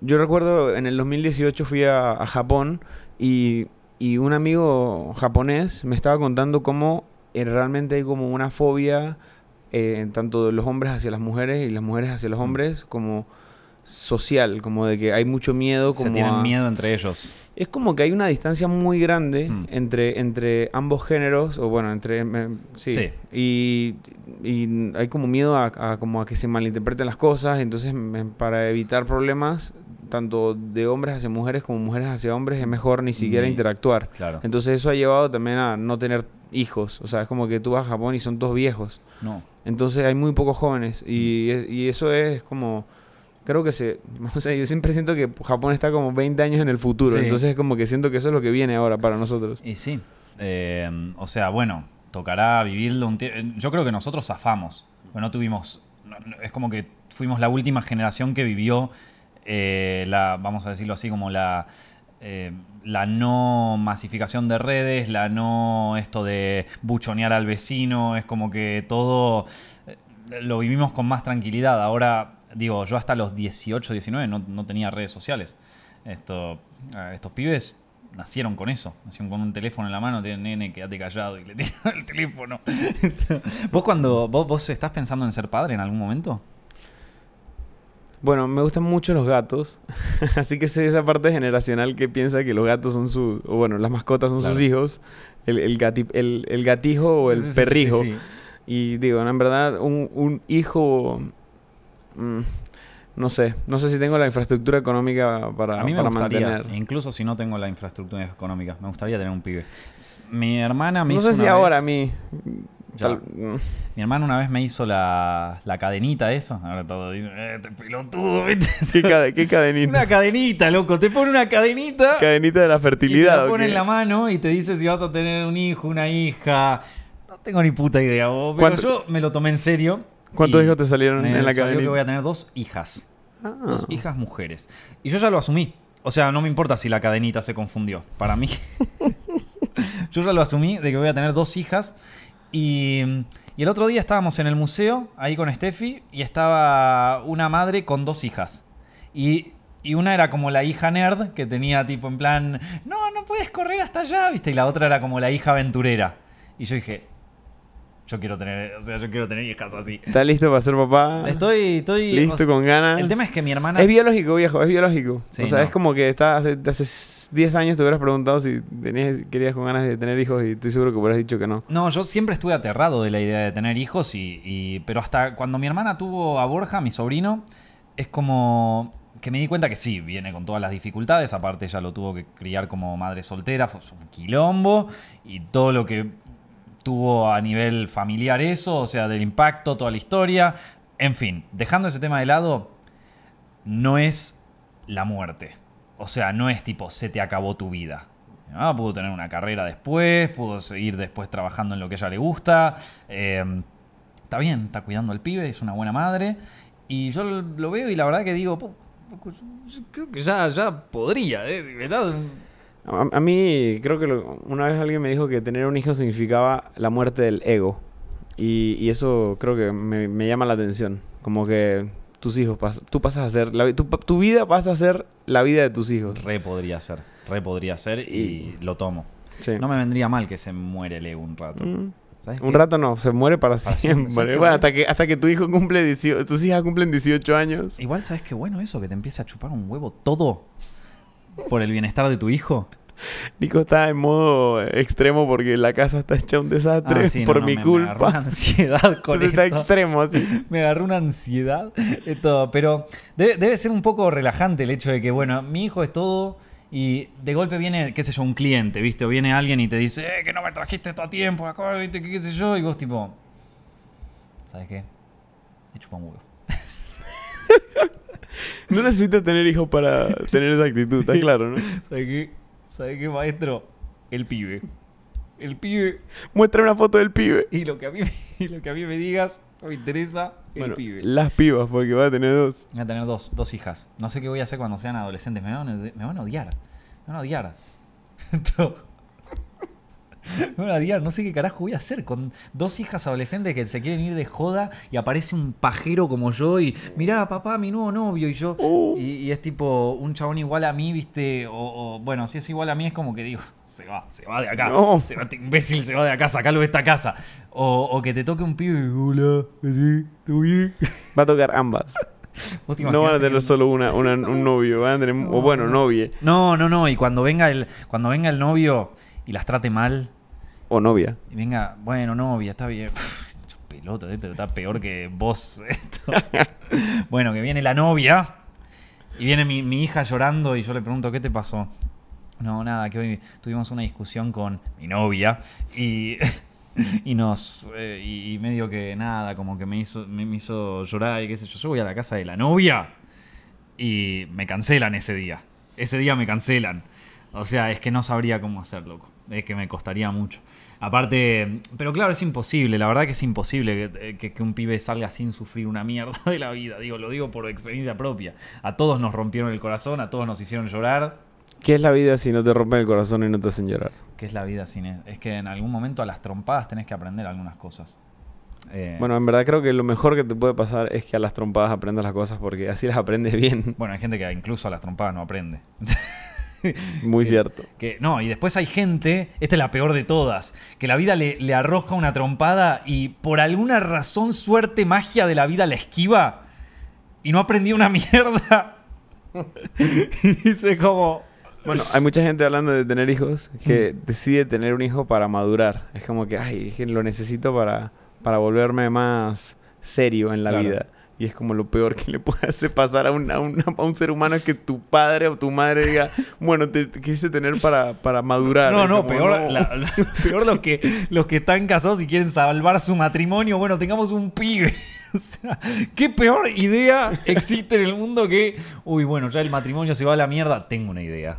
yo recuerdo en el 2018 fui a, a Japón y, y un amigo japonés me estaba contando cómo eh, realmente hay como una fobia, eh, tanto de los hombres hacia las mujeres y las mujeres hacia los hombres, como social, como de que hay mucho miedo. Como Se tienen a- miedo entre ellos. Es como que hay una distancia muy grande Mm. entre, entre ambos géneros, o bueno, entre... sí. Sí. Y, y hay como miedo a, a como a que se malinterpreten las cosas, entonces me- para evitar problemas, tanto de hombres hacia mujeres como mujeres hacia hombres, es mejor ni siquiera interactuar. Claro. Entonces eso ha llevado también a no tener hijos. O sea, es como que tú vas a Japón y son todos viejos. No. Entonces hay muy pocos jóvenes. Y, es- y eso es como... Creo que se... O sea, yo siempre siento que Japón está como 20 años en el futuro. Sí. Entonces es como que siento que eso es lo que viene ahora para nosotros. Y sí. Eh, o sea, bueno, tocará vivirlo un tiempo. Yo creo que nosotros zafamos. Bueno, no tuvimos. es como que fuimos la última generación que vivió eh, la, vamos a decirlo así, como la. eh, la no masificación de redes, la no esto de buchonear al vecino, es como que todo lo vivimos con más tranquilidad. Ahora, digo, yo hasta los 18, 19 no, no tenía redes sociales. Esto, estos pibes nacieron con eso, nacieron con un teléfono en la mano, tienen nene, quédate callado y le tiran el teléfono. ¿Vos cuando vos, vos estás pensando en ser padre en algún momento? Bueno, me gustan mucho los gatos. Así que sé esa parte generacional que piensa que los gatos son sus... O bueno, las mascotas son sus hijos. El, el, gati- el, el gatijo o el Sí, perrijo. sí. Y digo, en verdad, un, un hijo... mm, no sé. No sé si tengo la infraestructura económica para, A mí me para gustaría, mantener. incluso si no tengo la infraestructura económica, me gustaría tener un pibe. Mi hermana me No hizo sé si ahora a mí... Tal- mm. Mi hermana una vez me hizo la, la cadenita esa. Ahora todo dice, eh, este pelotudo, ¿viste? ¿Qué, cade- qué cadenita? Una cadenita, loco. Te pone una cadenita. Cadenita de la Y te fertilidad. la ¿o pone en la mano y te dice si vas a tener un hijo, una hija. No tengo ni puta idea, vos, pero ¿Cuánto- yo me lo tomé en serio. ¿Cuántos y hijos te salieron en la cadenita? que voy a tener dos hijas. Ah. Dos hijas mujeres. Y yo ya lo asumí. O sea, no me importa si la cadenita se confundió. Para mí. yo ya lo asumí de que voy a tener dos hijas. Y, y el otro día estábamos en el museo, ahí con Steffi, y estaba una madre con dos hijas. Y, y una era como la hija nerd, que tenía tipo en plan, no, no puedes correr hasta allá, ¿viste? Y la otra era como la hija aventurera. Y yo dije, yo quiero tener, o sea, yo quiero tener hijas así. ¿Estás listo para ser papá? Estoy, estoy. Listo, o sea, con ganas. El tema es que mi hermana. Es biológico, viejo, es biológico. Sí, o sea, no. es como que está hace, hace 10 años te hubieras preguntado si tenías, querías con ganas de tener hijos y estoy seguro que hubieras dicho que no. No, yo siempre estuve aterrado de la idea de tener hijos, y, y- pero hasta cuando mi hermana tuvo a Borja, mi sobrino, es como que me di cuenta que sí, viene con todas las dificultades, aparte ella lo tuvo que criar como madre soltera, fue un quilombo, y todo lo que tuvo a nivel familiar eso, o sea, del impacto, toda la historia, en fin, dejando ese tema de lado, no es la muerte. O sea, no es tipo, se te acabó tu vida. Ah, pudo tener una carrera después, pudo seguir después trabajando en lo que ella le gusta. eh, está bien, está cuidando al pibe, es una buena madre. Y yo lo veo y la verdad que digo, "Po, yo creo que ya, ya podría, ¿eh? Verdad. A, a mí, creo que lo- una vez alguien me dijo que tener un hijo significaba la muerte del ego. Y, y eso creo que me, me llama la atención. Como que tus hijos, pas- tú pasas a ser, la tu, tu vida pasa a ser la vida de tus hijos. Re podría ser, re podría ser y, lo tomo. Sí. No me vendría mal que se muere el ego un rato. Mm. ¿Sabes Un qué? rato no, se muere para, Para siempre. siempre, bueno, hasta que, hasta que tu hijo cumple 18, tus hijas cumplen 18 años. Igual, ¿sabes qué bueno eso? Que te empiece a chupar un huevo todo por el bienestar de tu hijo. Nico está en modo extremo porque la casa está hecha un desastre Ah, sí, por no, mi me- Me agarró una culpa. ansiedad con Entonces está esto. extremo así. Me agarró una ansiedad. Esto, pero debe, debe ser un poco relajante el hecho de que, bueno, mi hijo es todo y de golpe viene, qué sé yo, un cliente, ¿viste? O viene alguien y te dice, eh, que no me trajiste esto a tiempo, acá, ¿viste? Qué sé yo. Y vos, tipo, ¿sabes qué? Me chupa un huevo. No necesitas tener hijos para tener esa actitud, está claro, ¿no? ¿Sabes qué? ¿Sabes qué, maestro? El pibe. El pibe. Muestra una foto del pibe. Y lo que a mí, me- y lo que a mí me digas, no me interesa, el Bueno, pibe. las pibas, porque va a tener dos. Voy a tener dos, dos hijas. No sé qué voy a hacer cuando sean adolescentes. Me van a, me van a odiar. Me van a odiar. Odiar. No sé qué carajo voy a hacer con dos hijas adolescentes que se quieren ir de joda y aparece un pajero como yo y mirá, papá, mi nuevo novio y yo. Oh. Y, y es tipo un chabón igual a mí, viste. O, o, bueno, si es igual a mí es como que digo, se va, se va de acá. No. Se va, este imbécil se va de acá, sacalo de esta casa. O, o que te toque un pibe y hola, así, ¿todo bien? Va a tocar ambas. ¿Vos te No van a tener solo una, una- un novio, van a tener, o bueno, novia No, no, no. Y cuando venga el, cuando venga el novio y las trate mal, o novia. y venga, bueno, novia, está bien. Pelota, este está peor que vos. esto. bueno, que viene la novia y viene mi, mi hija llorando y yo le pregunto, ¿qué te pasó? No, nada, que hoy tuvimos una discusión con mi novia y, y nos. eh, y, y medio que nada, como que me hizo, me, me hizo llorar y qué sé yo. Yo voy a la casa de la novia y me cancelan ese día. Ese día me cancelan. O sea, es que no sabría cómo hacer, loco. Es que me costaría mucho. Aparte, pero claro, es imposible. La verdad que es imposible que, que- que un pibe salga sin sufrir una mierda de la vida. Digo, lo digo por experiencia propia. A todos nos rompieron el corazón, a todos nos hicieron llorar. ¿Qué es la vida si no te rompen el corazón y no te hacen llorar? ¿Qué es la vida sin e- Es que en algún momento a las trompadas tenés que aprender algunas cosas. Eh, Bueno, en verdad creo que lo mejor que te puede pasar es que a las trompadas aprendas las cosas porque así las aprendes bien. bueno, hay gente que incluso a las trompadas no aprende. Muy Que- cierto. Que, no, y después hay gente, esta es la peor de todas, que la vida le, le arroja una trompada y por alguna razón, suerte, magia de la vida la esquiva y no aprendió una mierda. y dice como... Bueno, hay mucha gente hablando de tener hijos que decide tener un hijo para madurar. Es como que, ay, lo necesito para, para volverme más serio en la Claro. vida. Y es como lo peor que le puede hacer pasar a un, a a un ser humano es que tu padre o tu madre diga, bueno, te, te quise tener para, para madurar. No, no, como, peor, no. la- la- peor los, que, los que están casados y quieren salvar su matrimonio. Bueno, tengamos un pibe. O sea, ¿qué peor idea existe en el mundo que, uy, bueno, ya el matrimonio se va a la mierda? Tengo una idea.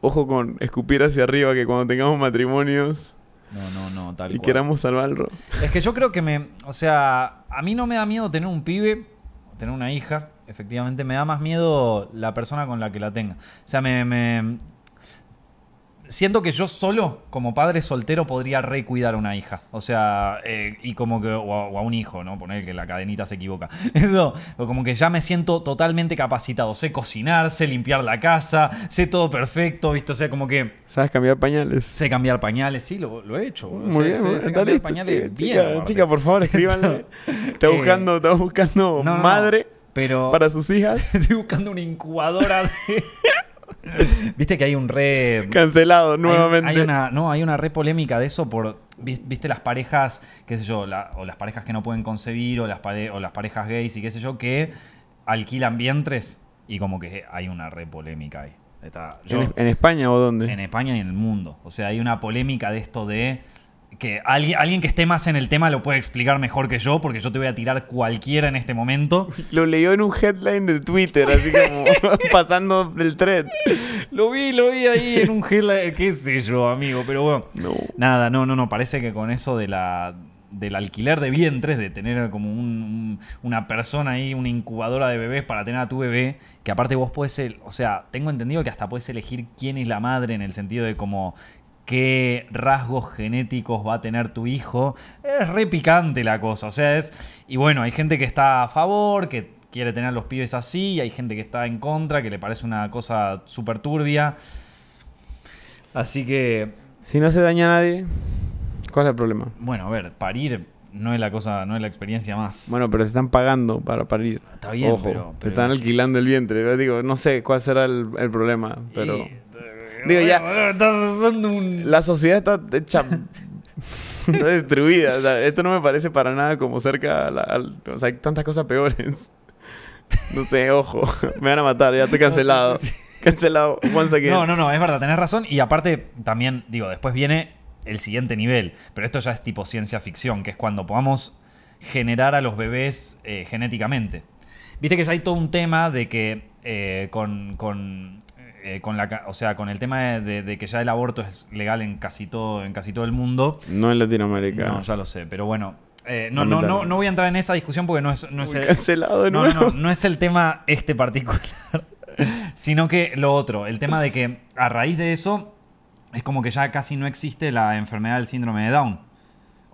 Ojo con escupir hacia arriba que cuando tengamos matrimonios No, no, no, tal y cual. queramos salvarlo. Es que yo creo que me. O sea, a mí no me da miedo tener un pibe, tener una hija. Efectivamente, me da más miedo la persona con la que la tenga. O sea, me. me- siento que yo solo, como padre soltero, podría recuidar a una hija. O sea, eh, y como que. O a, o a un hijo, ¿no? Poner que la cadenita se equivoca. no, como que ya me siento totalmente capacitado. Sé cocinar, sé limpiar la casa, sé todo perfecto, ¿viste? O sea, como que. ¿Sabes cambiar pañales? Sé cambiar pañales, sí, lo, lo he hecho. Muy Sé- bien, sé- bien. sé cambiar listo, pañales chica, bien, chica, por favor, escríbanle. Está Eh, buscando, está buscando No, no, no, madre pero para sus hijas. estoy buscando una incubadora de... Viste que hay un re... Cancelado nuevamente. Hay, una, no, hay una re polémica de eso por... vi- Viste las parejas, qué sé yo, la- o las parejas que no pueden concebir, o las, pare- o las parejas gays y qué sé yo, que alquilan vientres y como que hay una re polémica ahí. Está, yo- ¿En, en España o dónde? en España y en el mundo. O sea, hay una polémica de esto de que alguien, alguien que esté más en el tema lo puede explicar mejor que yo, porque yo te voy a tirar cualquiera en este momento. Lo leyó en un headline de Twitter, así como pasando el thread. Lo vi, lo vi ahí en un gel, qué sé yo, amigo, pero bueno. No. Nada, no, no, no, parece que con eso de la del alquiler de vientres, de tener como un- un- una persona ahí, una incubadora de bebés para tener a tu bebé, que aparte vos puedes, o sea, tengo entendido que hasta puedes elegir quién es la madre en el sentido de como qué rasgos genéticos va a tener tu hijo. Es re picante la cosa, o sea, es... Y bueno, hay gente que está a favor, que quiere tener los pibes así, y hay gente que está en contra, que le parece una cosa súper turbia. Así que, Si no se daña a nadie, ¿cuál es el problema? bueno, a ver, parir no es la cosa, no es la experiencia más... Bueno, pero te están pagando para parir. está bien, Ojo, pero... te pero- están alquilando el vientre. Yo digo, no sé cuál será el, el problema, pero... Y- Digo, ya- Bueno, Estás usando un... La sociedad está hecha... está destruida. O sea, esto no me parece para nada como cerca a la-. O sea, hay tantas cosas peores. No sé, ojo. Me van a matar, ya estoy cancelado. sí, sí. Cancelado once again. No, no, no, es verdad, tenés razón. Y aparte, también, digo, después viene el siguiente nivel. Pero esto ya es tipo ciencia ficción, que es cuando podamos generar a los bebés eh, genéticamente. Viste que ya hay todo un tema de que eh, con, con, eh, con la, o sea, con el tema de, de- de que ya el aborto es legal en casi todo, en casi todo el mundo. No en Latinoamérica. No, ya lo sé, pero bueno. eh, no, no, no, no voy a entrar en esa discusión porque no es, no es el- cancelado de nuevo. no es el tema este particular, sino que lo otro, el tema de que a raíz de eso es como que ya casi no existe la enfermedad del síndrome de Down.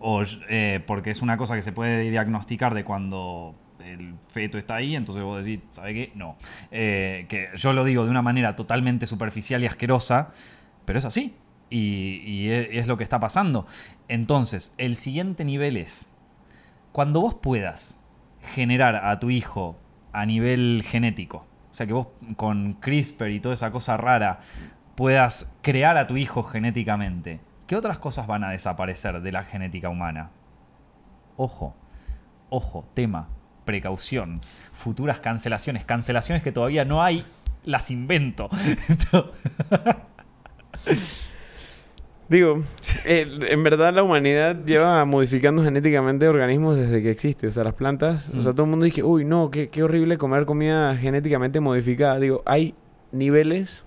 O, eh, porque es una cosa que se puede diagnosticar de cuando el feto está ahí, entonces vos decís, ¿sabe qué? No. Eh, que yo lo digo de una manera totalmente superficial y asquerosa, pero es así. Y, es, es lo que está pasando. Entonces, el siguiente nivel es, cuando vos puedas generar a tu hijo a nivel genético. O sea, que vos con CRISPR y toda esa cosa rara puedas crear a tu hijo genéticamente. ¿Qué otras cosas van a desaparecer de la genética humana? Ojo, ojo, tema, precaución, futuras cancelaciones, cancelaciones que todavía no hay, las invento. Digo, eh, en verdad la humanidad lleva modificando genéticamente organismos desde que existe. O sea, las plantas, o sea, Mm. todo el mundo dice, uy, no, qué, qué horrible comer comida genéticamente modificada. Digo, hay niveles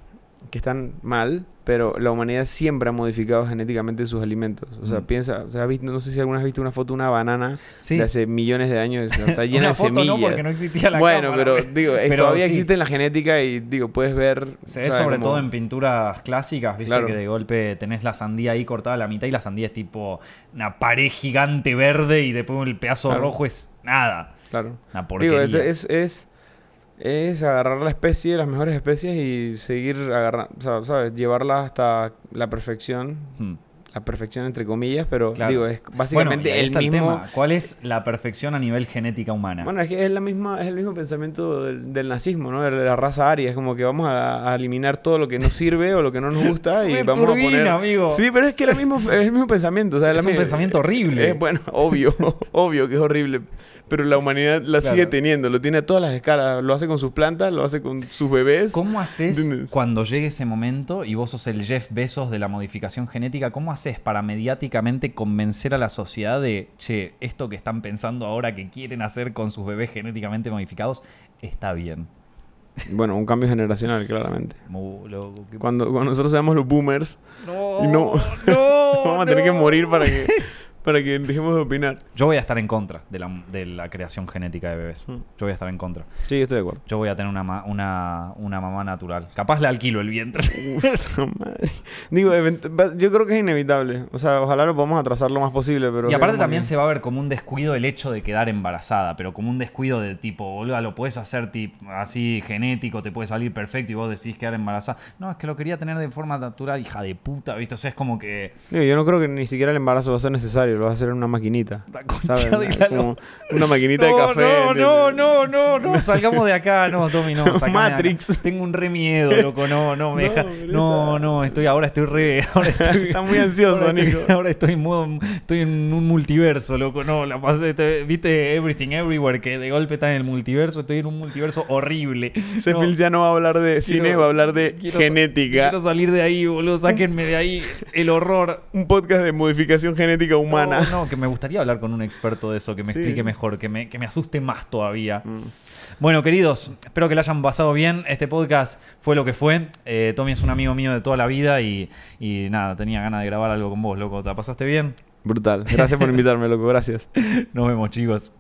que están mal, pero la humanidad siempre ha modificado genéticamente sus alimentos. O sea, Mm. piensa, o sea, has visto, no sé si alguna vez has visto una foto de una banana Sí. de hace millones de años, está llena Una de foto semillas. no, porque no existía la bueno, cámara, pero digo, Pero todavía sí. existe en la genética y digo, puedes ver... Se ve sobre Como- todo en pinturas clásicas, viste Claro. que de golpe tenés la sandía ahí cortada a la mitad y la sandía es tipo una pared gigante verde y después el pedazo Claro. rojo es nada. Claro. Una Digo, porquería. es, es, es, es agarrar la especie, las mejores especies y seguir agarrando, o sea, ¿sabes? Llevarla hasta la perfección, Hmm. La perfección entre comillas, pero Claro. digo, es básicamente el mismo... tema. ¿Cuál es la perfección a nivel genética humana? Bueno, es que es la misma, es el mismo pensamiento del, del nazismo, ¿no? De la raza aria, es como que vamos a, a eliminar todo lo que nos sirve o lo que no nos gusta y vamos turbina, a poner... amigo. Sí, pero es que es, el mismo, es el mismo pensamiento, o sea, Es la un mi- pensamiento horrible. Es, bueno, obvio, obvio que es horrible, pero la humanidad la Claro. sigue teniendo, lo tiene a todas las escalas, lo hace con sus plantas, lo hace con sus bebés. ¿Cómo haces cuando llegue ese momento y vos sos el Jeff Bezos de la modificación genética? ¿Cómo haces para mediáticamente convencer a la sociedad de, che, esto que están pensando ahora que quieren hacer con sus bebés genéticamente modificados está bien? Bueno, un cambio generacional, claramente. Cuando, cuando nosotros seamos los boomers, No, y no- no, vamos a tener que morir para que, para que dejemos de opinar. Yo voy a estar en contra de la, de la creación genética de bebés. Mm. Yo voy a estar en contra. Sí, estoy de acuerdo. Yo voy a tener una, ma- una, una mamá natural. Capaz le alquilo el vientre. Puta madre. Digo, event- va- yo creo que es inevitable. O sea, ojalá lo podamos atrasar lo más posible, pero... Y aparte también se va a ver como un descuido el hecho de quedar embarazada, pero como un descuido de tipo, boludo, lo puedes hacer tipo, así genético, te puede salir perfecto y vos decís quedar embarazada. No, es que lo quería tener de forma natural, hija de puta, ¿viste? O sea, es como que... Digo, yo no creo que ni siquiera el embarazo va a ser necesario, lo va a hacer en una maquinita. La concha ¿Sabes? de la Como una maquinita de café. no, ¿entiendes? no, no, no, no, salgamos de acá, no, Tommy, no. Matrix. Tengo un re miedo, loco, no, no, me No, deja. No, no, estoy, ahora estoy re. Ahora estoy, Está muy ansioso, ahora estoy- ahora estoy en modo, estoy en un multiverso, loco, no, la pasé, te- viste Everything Everywhere, que de golpe está en el multiverso, estoy en un multiverso horrible. No, Phil ya no va a hablar de cine, quiero- va a hablar de quiero- genética. Quiero salir de ahí, boludo, sáquenme de ahí el horror. Un podcast de modificación genética humana. No, no, que me gustaría hablar con un experto de eso, que me Sí. explique mejor, que me, que me asuste más todavía. Mm. Bueno, queridos, espero que la hayan pasado bien. Este podcast fue lo que fue. Eh, Tommy es un amigo mío de toda la vida y, y nada, tenía ganas de grabar algo con vos, loco. ¿Te la pasaste bien? Brutal. Gracias por invitarme, loco. Gracias. Nos vemos, chicos.